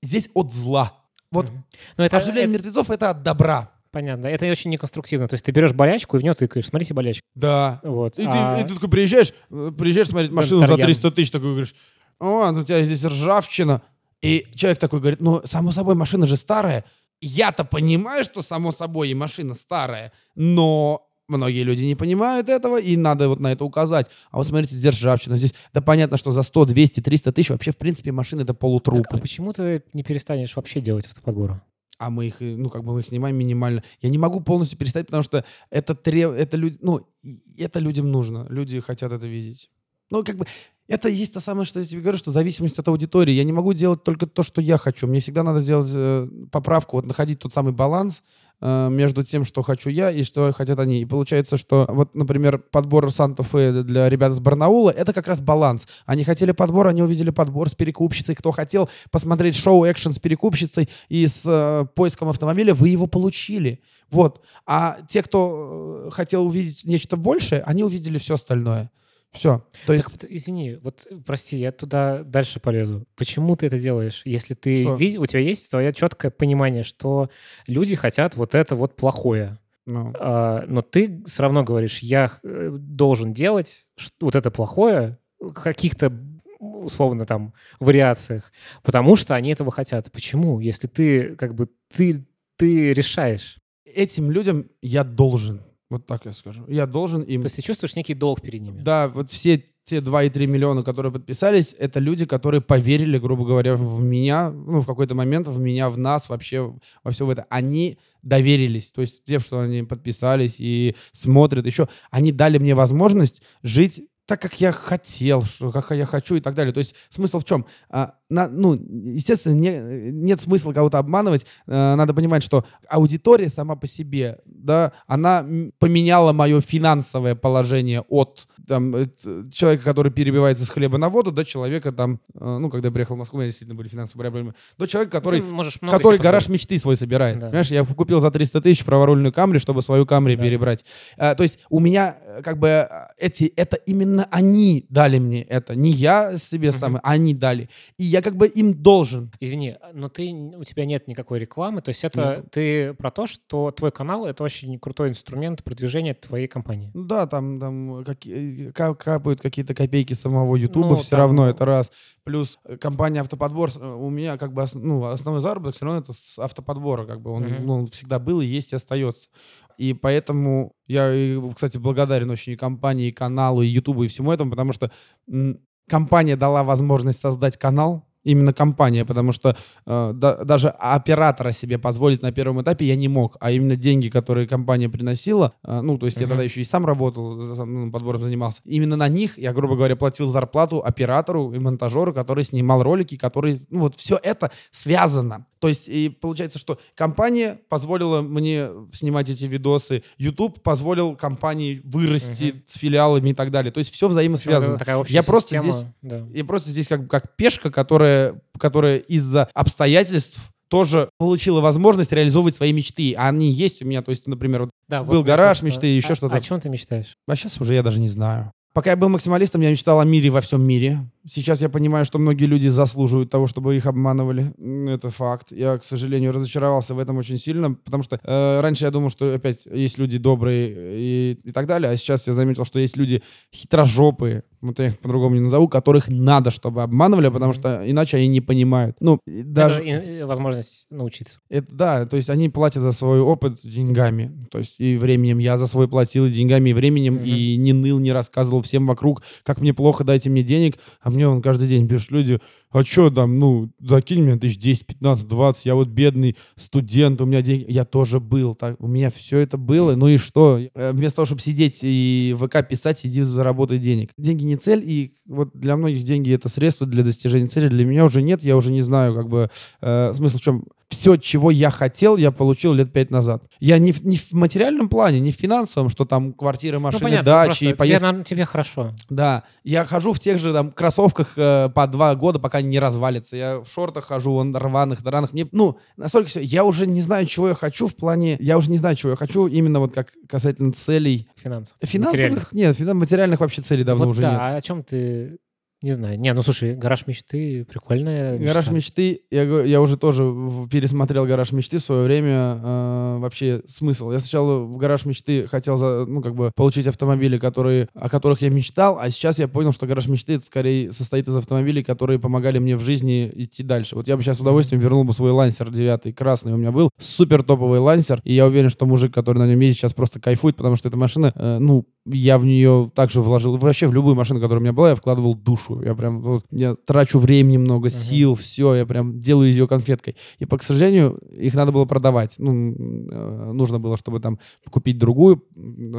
B: здесь от зла. Вот
A: Мгм. Ну, это,
B: оживление
A: это-
B: мертвецов это от добра.
A: понятно. Это очень неконструктивно. То есть ты берешь болячку и в нее тыкаешь. Смотрите болячку.
B: Да.
A: Вот.
B: И, ты,
A: А-
B: и ты такой приезжаешь, э, приезжаешь смотреть машину за
A: Тарьян.
B: 300 тысяч, такой говоришь, о, ну у тебя здесь ржавчина. И человек такой говорит, ну, само собой, машина же старая. Я-то понимаю, что само собой и машина старая, но многие люди не понимают этого, и надо вот на это указать. А вот смотрите, здесь ржавчина. Здесь, да понятно, что за 100, 200, 300 тысяч вообще, в принципе, машины это
A: Так,
B: полутрупы.
A: а почему ты не перестанешь вообще делать автоподборы?
B: а мы их, э, ну, как бы мы их снимаем минимально. Я не могу полностью перестать, потому что это треб... это люди, ну, это людям нужно. Люди хотят это видеть. Ну, как бы, это есть то самое, что я тебе говорю, что зависимость от аудитории. Я не могу делать только то, что я хочу. Мне всегда надо делать э, поправку, вот находить тот самый баланс э, между тем, что хочу я и что хотят они. И получается, что вот, например, подбор Санта-Фе для ребят из Барнаула, это как раз баланс. Они хотели подбор, они увидели подбор с перекупщицей. Кто хотел посмотреть шоу экшен с перекупщицей и с э, поиском автомобиля, вы его получили. Вот. А те, кто э, хотел увидеть нечто большее, они увидели все остальное. Все. То есть...
A: Так, извини, вот э, прости, я туда дальше полезу. Почему ты это делаешь? Если ты
B: Что?
A: у тебя есть твое четкое понимание, что люди хотят вот это вот плохое,
B: ну,
A: а, но ты все равно говоришь, я э, должен делать вот это плохое в каких-то условно там вариациях, потому что они этого хотят. Почему? Если ты как бы ты ты решаешь,
B: этим людям я должен. Вот так я скажу. Я должен им...
A: то есть ты чувствуешь некий долг перед ними.
B: Да, вот все те 2,3 миллиона, которые подписались, это люди, которые поверили, грубо говоря, в меня, ну, в какой-то момент в меня, в нас, вообще во все это. Они доверились. То есть те, что они подписались и смотрят еще, они дали мне возможность жить так, как я хотел, что, как я хочу и так далее. То есть смысл в чем? А, на, ну, естественно, не, нет смысла кого-то обманывать. А, надо понимать, что аудитория сама по себе, да, она поменяла мое финансовое положение от там, человека, который перебивается с хлеба на воду, до человека там, а, ну, когда я приехал в Москву, у меня действительно были финансовые проблемы, до человека, который, который гараж мечты свой собирает. Да. Понимаешь, я купил за 300 тысяч праворульную Камри, чтобы свою Камри да. перебрать. А, то есть у меня э, как бы э, эти, это именно они дали мне это, не я себе uh-huh. сам, они дали. И я как бы им должен.
A: Извини, но ты, у тебя нет никакой рекламы, то есть это uh-huh. ты про то, что твой канал — это очень крутой инструмент продвижения твоей компании.
B: Да, там, там какие, капают какие-то копейки самого Ютуба, ну, все там... равно это раз. Плюс компания «Автоподбор», э, у меня как бы ну, основной заработок все равно это с автоподбора, как бы он, ну, он всегда был и есть и остается. И поэтому я, кстати, благодарен очень и компании, и каналу, и Ютубу, и всему этому, потому что компания дала возможность создать канал, именно компания, потому что э, да, даже оператора себе позволить на первом этапе я не мог, а именно деньги, которые компания приносила, э, ну, то есть uh-huh. я тогда еще и сам работал, ну, подбором занимался, именно на них я, грубо говоря, платил зарплату оператору и монтажеру, который снимал ролики, который, ну, вот все это связано. То есть и получается, что компания позволила мне снимать эти видосы, YouTube позволил компании вырасти uh-huh. с филиалами и так далее. То есть все взаимосвязано. Я просто здесь, да. я просто здесь как как пешка, которая которая, которая из-за обстоятельств тоже получила возможность реализовывать свои мечты. А они есть у меня. То есть, например, вот да, был вот гараж мечты, еще
A: а,
B: что-то.
A: О чем ты мечтаешь?
B: А сейчас уже я даже не знаю. Пока я был максималистом, я мечтал о мире во всем мире. Сейчас я понимаю, что многие люди заслуживают того, чтобы их обманывали. Это факт. Я, к сожалению, разочаровался в этом очень сильно, потому что э, раньше я думал, что опять есть люди добрые и, и так далее, а сейчас я заметил, что есть люди хитрожопые, вот я их по-другому не назову, которых надо, чтобы обманывали, потому что иначе они не понимают. Ну, даже...
A: Это возможность научиться.
B: Это, да, то есть они платят за свой опыт деньгами, то есть и временем. Я за свой платил и деньгами, и временем, mm-hmm. и не ныл, не рассказывал всем вокруг, как мне плохо, дайте мне денег. А мне он каждый день пишет люди, а что там, ну, закинь мне тысяч 10, 15, 20, я вот бедный студент, у меня деньги. Я тоже был, так, у меня все это было, ну и что? Э, вместо того, чтобы сидеть и ВК писать, иди заработай денег. Деньги не цель, и вот для многих деньги это средство для достижения цели. Для меня уже нет, я уже не знаю, как бы, э, смысл в чем все, чего я хотел, я получил лет пять назад. Я не в, не в материальном плане, не в финансовом, что там квартиры, ну, машины, ну, понятно, дачи, и
A: поездки. Тебе, тебе хорошо.
B: Да, я хожу в тех же там кроссовках э, по два года, пока не развалится. Я в шортах хожу, он рваных, драных. Мне, ну, настолько все. Я уже не знаю, чего я хочу в плане... Я уже не знаю, чего я хочу именно вот как касательно целей.
A: Финансов.
B: Финансовых? Материальных. Нет, финансовых, материальных вообще целей давно вот уже
A: да,
B: нет.
A: А о чем ты не знаю. Не, ну слушай, «Гараж мечты» прикольная
B: мечта. «Гараж мечты», я, я уже тоже пересмотрел «Гараж мечты» в свое время. Э, вообще смысл. Я сначала в «Гараж мечты» хотел, за, ну, как бы, получить автомобили, которые, о которых я мечтал, а сейчас я понял, что «Гараж мечты» это скорее состоит из автомобилей, которые помогали мне в жизни идти дальше. Вот я бы сейчас с удовольствием вернул бы свой «Лансер» 9 красный у меня был. Супер топовый «Лансер», и я уверен, что мужик, который на нем ездит, сейчас просто кайфует, потому что эта машина, э, ну, я в нее также вложил, вообще в любую машину, которая у меня была, я вкладывал душу. Я прям, вот, я трачу времени много, сил, uh-huh. все, я прям делаю из ее конфеткой. И, по, к сожалению, их надо было продавать. Ну, э, нужно было, чтобы там купить другую,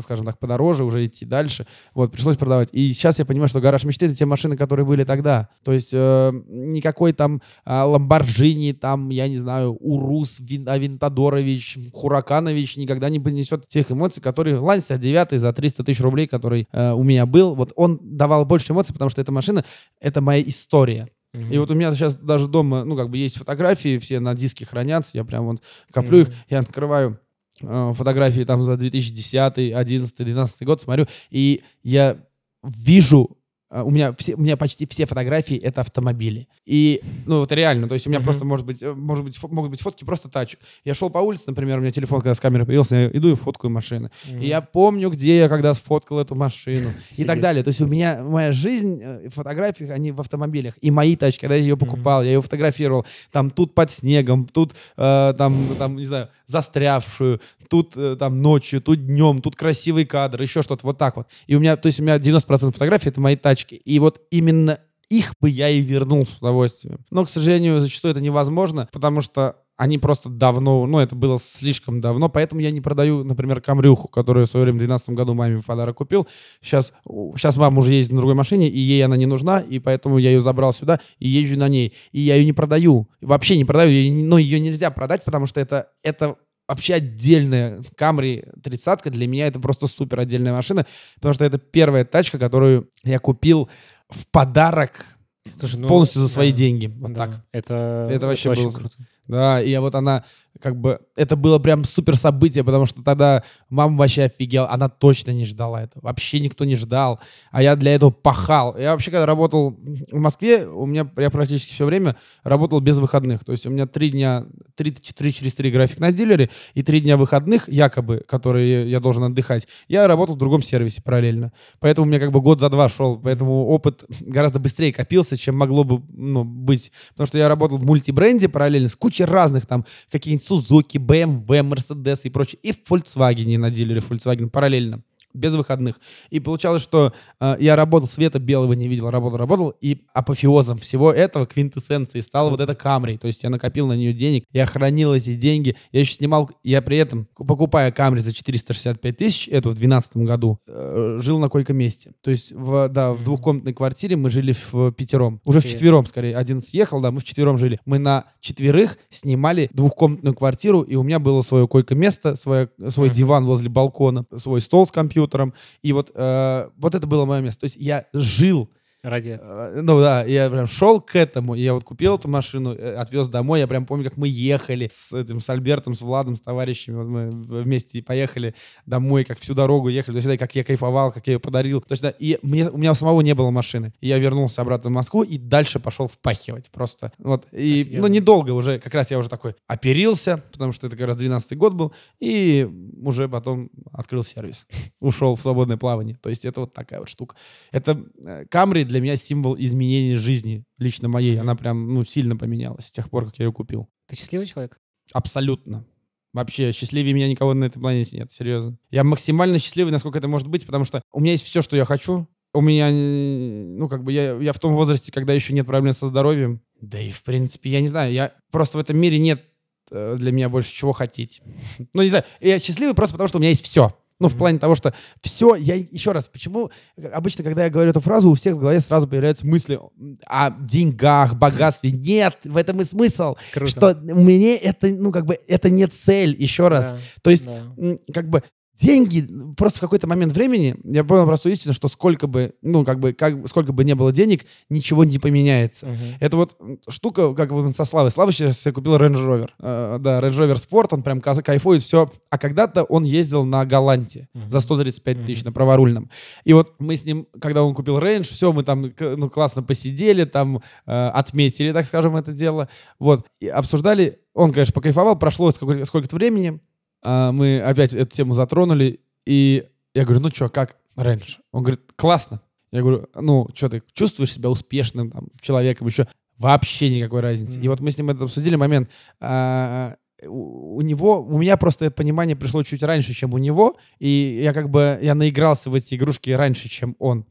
B: скажем так, подороже, уже идти дальше. Вот, пришлось продавать. И сейчас я понимаю, что гараж мечты — это те машины, которые были тогда. То есть э, никакой там Ламборджини, там, я не знаю, Урус, Вин, Авентадорович, Хураканович никогда не принесет тех эмоций, которые Лансер 9 за 300 тысяч тысяч рублей, который э, у меня был, вот он давал больше эмоций, потому что эта машина — это моя история. Mm-hmm. И вот у меня сейчас даже дома, ну, как бы есть фотографии, все на диске хранятся, я прям вот коплю mm-hmm. их, я открываю э, фотографии там за 2010, 11, 12 год, смотрю, и я вижу у меня все, у меня почти все фотографии это автомобили. И, ну, вот реально, то есть у меня uh-huh. просто, может быть, э, может быть, могут быть фотки просто тачек. Я шел по улице, например, у меня телефон, когда с камерой появился, я иду и фоткаю машины. Uh-huh. И я помню, где я когда сфоткал эту машину и так далее. То есть у меня моя жизнь э, в фотографиях, они в автомобилях. И мои тачки, когда я ее покупал, я ее фотографировал, там тут под снегом, тут э, там, там, не знаю, застрявшую, тут э, там ночью, тут днем, тут красивый кадр, еще что-то вот так вот. И у меня, то есть у меня 90% фотографий это мои тачки точки. И вот именно их бы я и вернул с удовольствием. Но, к сожалению, зачастую это невозможно, потому что они просто давно, ну, это было слишком давно, поэтому я не продаю, например, камрюху, которую в свое время в 2012 году маме в подарок купил. Сейчас, сейчас мама уже ездит на другой машине, и ей она не нужна, и поэтому я ее забрал сюда и езжу на ней. И я ее не продаю, вообще не продаю, но ее нельзя продать, потому что это, это вообще отдельная Camry 30 для меня это просто супер отдельная машина, потому что это первая тачка, которую я купил в подарок Слушай, ну, полностью за свои да, деньги. Вот да, так.
A: Это, это вообще это было круто.
B: Да, и вот она как бы это было прям супер событие, потому что тогда мама вообще офигела, она точно не ждала этого, вообще никто не ждал, а я для этого пахал. Я вообще, когда работал в Москве, у меня, я практически все время работал без выходных, то есть у меня три дня, три, три через три график на дилере, и три дня выходных, якобы, которые я должен отдыхать, я работал в другом сервисе параллельно. Поэтому у меня как бы год за два шел, поэтому опыт гораздо быстрее копился, чем могло бы ну, быть, потому что я работал в мультибренде параллельно с кучей разных там каких-нибудь Suzuki, BMW, Mercedes и прочее. И в Volkswagen на дилере Volkswagen параллельно без выходных. И получалось, что э, я работал, света белого не видел, работал, работал, и апофеозом всего этого, квинтэссенцией, стала вот эта Камри. То есть я накопил на нее денег, я хранил эти деньги, я еще снимал, я при этом, покупая Камри за 465 тысяч, это в 2012 году, э, жил на койко-месте. То есть, в, да, в двухкомнатной квартире мы жили в пятером. Уже в четвером, скорее. Один съехал, да, мы в четвером жили. Мы на четверых снимали двухкомнатную квартиру, и у меня было свое койко-место, свой, свой диван возле балкона, свой стол с компьютером, компьютером. И вот, э, вот это было мое место. То есть я жил
A: Ради.
B: Э, ну да, я прям шел к этому, я вот купил эту машину, э, отвез домой, я прям помню, как мы ехали с этим, с Альбертом, с Владом, с товарищами, вот мы вместе поехали домой, как всю дорогу ехали, то есть, как я кайфовал, как я ее подарил, то есть, да, и мне, у меня самого не было машины, и я вернулся обратно в Москву и дальше пошел впахивать просто, вот, и, Офигенно. ну, недолго уже, как раз я уже такой оперился, потому что это как раз 12 год был, и уже потом открыл сервис, ушел в свободное плавание, то есть, это вот такая вот штука. Это Камри э, для меня символ изменения жизни, лично моей. Она прям, ну, сильно поменялась с тех пор, как я ее купил.
A: Ты счастливый человек?
B: Абсолютно. Вообще, счастливее меня никого на этой планете нет, серьезно. Я максимально счастливый, насколько это может быть, потому что у меня есть все, что я хочу. У меня, ну, как бы, я, я в том возрасте, когда еще нет проблем со здоровьем. Да и, в принципе, я не знаю, я просто в этом мире нет э, для меня больше чего хотеть. Ну, не знаю, я счастливый просто потому, что у меня есть все. Ну, в плане того, что все, я еще раз, почему обычно, когда я говорю эту фразу, у всех в голове сразу появляются мысли о деньгах, богатстве. Нет, в этом и смысл. Круто. Что мне это, ну, как бы, это не цель, еще раз. Да, То есть, да. как бы, деньги, просто в какой-то момент времени я понял простую истину, что сколько бы, ну, как бы, как, сколько бы не было денег, ничего не поменяется. Uh-huh. Это вот штука, как вот со Славой. Слава сейчас я купил Range Rover. Uh, да, Range Rover Sport, он прям кайфует, все. А когда-то он ездил на Галанте uh-huh. за 135 uh-huh. тысяч на праворульном. И вот мы с ним, когда он купил Range, все, мы там, ну, классно посидели, там, uh, отметили, так скажем, это дело. Вот, и обсуждали. Он, конечно, покайфовал, прошло сколько-то, времени, мы опять эту тему затронули, и я говорю, ну что, как раньше? Он говорит, классно. Я говорю, ну, что ты чувствуешь себя успешным там, человеком еще? Вообще никакой разницы. Mm-hmm. И вот мы с ним это обсудили момент. А, у, у него, у меня просто это понимание пришло чуть раньше, чем у него, и я как бы, я наигрался в эти игрушки раньше, чем он.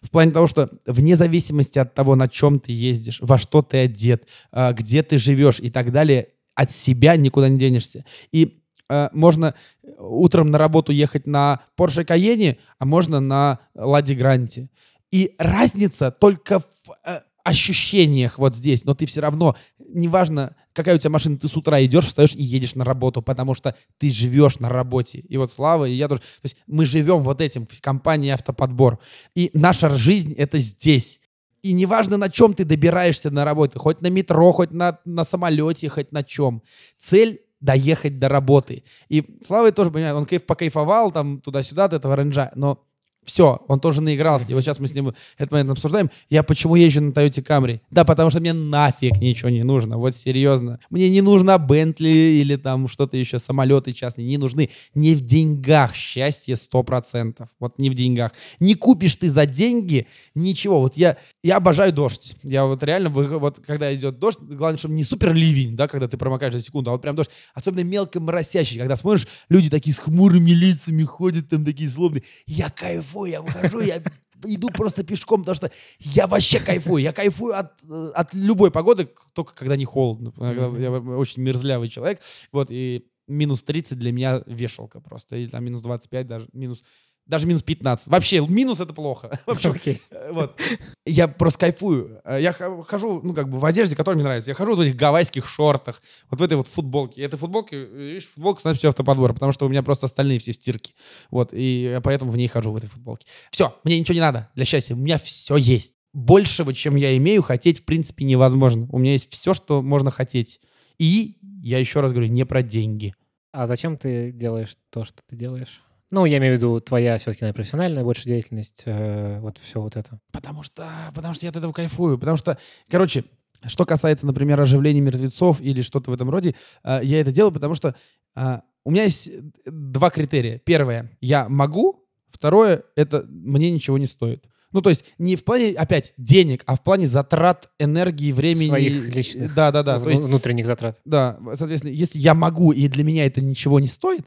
B: В плане того, что вне зависимости от того, на чем ты ездишь, во что ты одет, а, где ты живешь и так далее, от себя никуда не денешься. И Э, можно утром на работу ехать на Porsche Cayenne, а можно на Ладе Гранте. И разница только в э, ощущениях вот здесь, но ты все равно, неважно, какая у тебя машина, ты с утра идешь, встаешь и едешь на работу, потому что ты живешь на работе. И вот Слава, и я тоже. То есть мы живем вот этим в компании «Автоподбор». И наша жизнь — это здесь. И неважно, на чем ты добираешься на работу, хоть на метро, хоть на, на самолете, хоть на чем. Цель доехать до работы. И Слава тоже, понимает, он кайф покайфовал там туда-сюда от этого ренджа, но все, он тоже наигрался. И вот сейчас мы с ним этот момент обсуждаем. Я почему езжу на Toyota Camry? Да, потому что мне нафиг ничего не нужно. Вот серьезно. Мне не нужно Бентли или там что-то еще, самолеты частные. Не нужны. Не в деньгах счастье 100%. Вот не в деньгах. Не купишь ты за деньги ничего. Вот я, я обожаю дождь. Я вот реально, вот когда идет дождь, главное, чтобы не супер ливень, да, когда ты промокаешь за секунду, а вот прям дождь. Особенно мелко моросящий, когда смотришь, люди такие с хмурыми лицами ходят, там такие злобные. Я кайфую кайфую, я выхожу, я иду просто пешком, потому что я вообще кайфую. Я кайфую от, э, от любой погоды, только когда не холодно. Mm-hmm. Я очень мерзлявый человек. Вот, и минус 30 для меня вешалка просто. Или там минус 25 даже, минус даже минус 15. Вообще, минус это плохо. В общем,
A: okay.
B: Э, вот. Я просто кайфую. Э, я хожу, ну, как бы в одежде, которая мне нравится. Я хожу в этих гавайских шортах, вот в этой вот футболке. Этой футболке, видишь, футболка становится все автоподбор, потому что у меня просто остальные все стирки. Вот, и поэтому в ней хожу, в этой футболке. Все, мне ничего не надо для счастья. У меня все есть. Большего, чем я имею, хотеть, в принципе, невозможно. У меня есть все, что можно хотеть. И, я еще раз говорю, не про деньги.
A: А зачем ты делаешь то, что ты делаешь? Ну, я имею в виду твоя все-таки наверное, профессиональная больше деятельность, э, вот все вот это.
B: Потому что, потому что я от этого кайфую. Потому что, короче, что касается, например, оживления мертвецов или что-то в этом роде, э, я это делаю, потому что э, у меня есть два критерия. Первое, я могу. Второе, это мне ничего не стоит. Ну, то есть не в плане, опять, денег, а в плане затрат энергии, времени.
A: Своих личных.
B: Да, да, да.
A: В, есть, внутренних затрат.
B: Да, соответственно, если я могу, и для меня это ничего не стоит,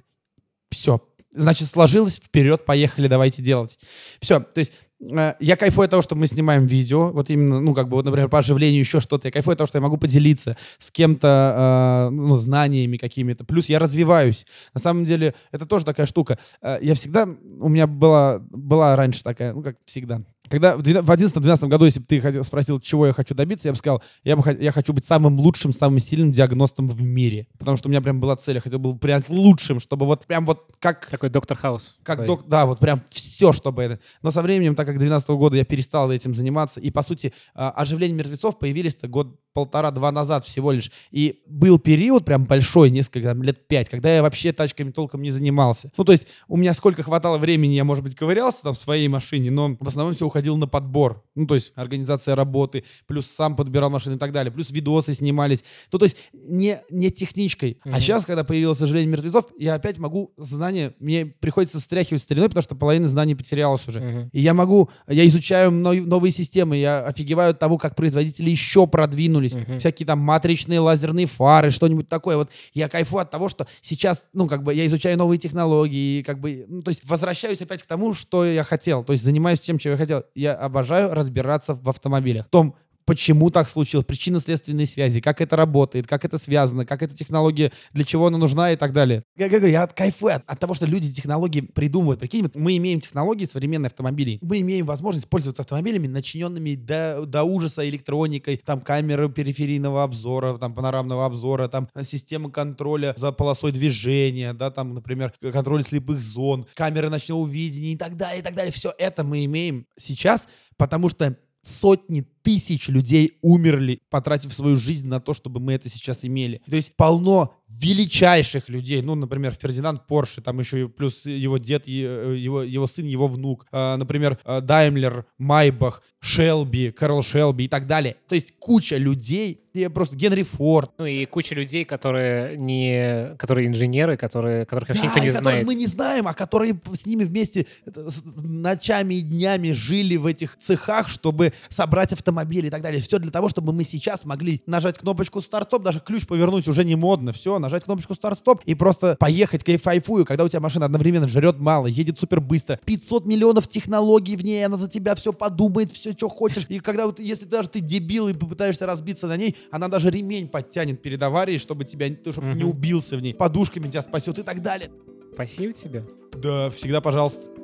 B: все, Значит, сложилось, вперед, поехали, давайте делать. Все, то есть э, я кайфую от того, что мы снимаем видео, вот именно, ну, как бы, вот, например, по оживлению еще что-то. Я кайфую от того, что я могу поделиться с кем-то, э, ну, знаниями какими-то. Плюс я развиваюсь. На самом деле, это тоже такая штука. Э, я всегда, у меня была, была раньше такая, ну, как всегда, когда в 2011-2012 году, если бы ты хотел, спросил, чего я хочу добиться, я бы сказал, я, бы, я хочу быть самым лучшим, самым сильным диагностом в мире. Потому что у меня прям была цель, я хотел был прям лучшим, чтобы вот прям вот как...
A: Такой доктор Хаус.
B: Как док, да, вот прям все, чтобы это. Но со временем, так как 2012 года я перестал этим заниматься, и, по сути, а, оживление мертвецов появились-то год полтора-два назад всего лишь. И был период прям большой, несколько там, лет пять, когда я вообще тачками толком не занимался. Ну, то есть у меня сколько хватало времени, я, может быть, ковырялся там в своей машине, но в основном все уходило на подбор. Ну, то есть организация работы, плюс сам подбирал машины и так далее, плюс видосы снимались. Ну, то есть не, не техничкой. Mm-hmm. А сейчас, когда появилось «Сожаление мертвецов», я опять могу знания, мне приходится встряхивать стариной, потому что половина знаний потерялась уже. Mm-hmm. И я могу, я изучаю новые системы, я офигеваю от того, как производители еще продвинули продвинулись, uh-huh. всякие там матричные лазерные фары, что-нибудь такое. Вот я кайфую от того, что сейчас, ну, как бы я изучаю новые технологии, как бы, ну, то есть возвращаюсь опять к тому, что я хотел, то есть занимаюсь тем, чем я хотел. Я обожаю разбираться в автомобилях. В том, почему так случилось, причинно-следственные связи, как это работает, как это связано, как эта технология, для чего она нужна и так далее. Я, я говорю, я кайфую от, от того, что люди технологии придумывают. Прикинь, мы имеем технологии современные автомобилей. Мы имеем возможность пользоваться автомобилями, начиненными до, до ужаса электроникой, там камеры периферийного обзора, там панорамного обзора, там система контроля за полосой движения, да, там, например, контроль слепых зон, камеры ночного видения и так далее, и так далее. Все это мы имеем сейчас, потому что сотни тысяч людей умерли, потратив свою жизнь на то, чтобы мы это сейчас имели. То есть полно величайших людей, ну, например, Фердинанд Порше, там еще и плюс его дед, э, его, его сын, его внук, э, например, э, Даймлер, Майбах, Шелби, Карл Шелби и так далее. То есть куча людей, и просто Генри Форд.
A: Ну и куча людей, которые не, которые инженеры, которые, которых вообще да, никто не знает.
B: мы не знаем, а которые с ними вместе ночами и днями жили в этих цехах, чтобы собрать автомобили и так далее. Все для того, чтобы мы сейчас могли нажать кнопочку старт-стоп, даже ключ повернуть уже не модно. Все, нажать кнопочку старт-стоп и просто поехать кайфайфую, когда у тебя машина одновременно жрет мало, едет супер быстро. 500 миллионов технологий в ней, она за тебя все подумает, все, что хочешь. И когда вот, если даже ты дебил и попытаешься разбиться на ней, она даже ремень подтянет перед аварией, чтобы тебя, чтобы mm-hmm. ты не убился в ней. Подушками тебя спасет и так далее.
A: Спасибо тебе.
B: Да, всегда пожалуйста.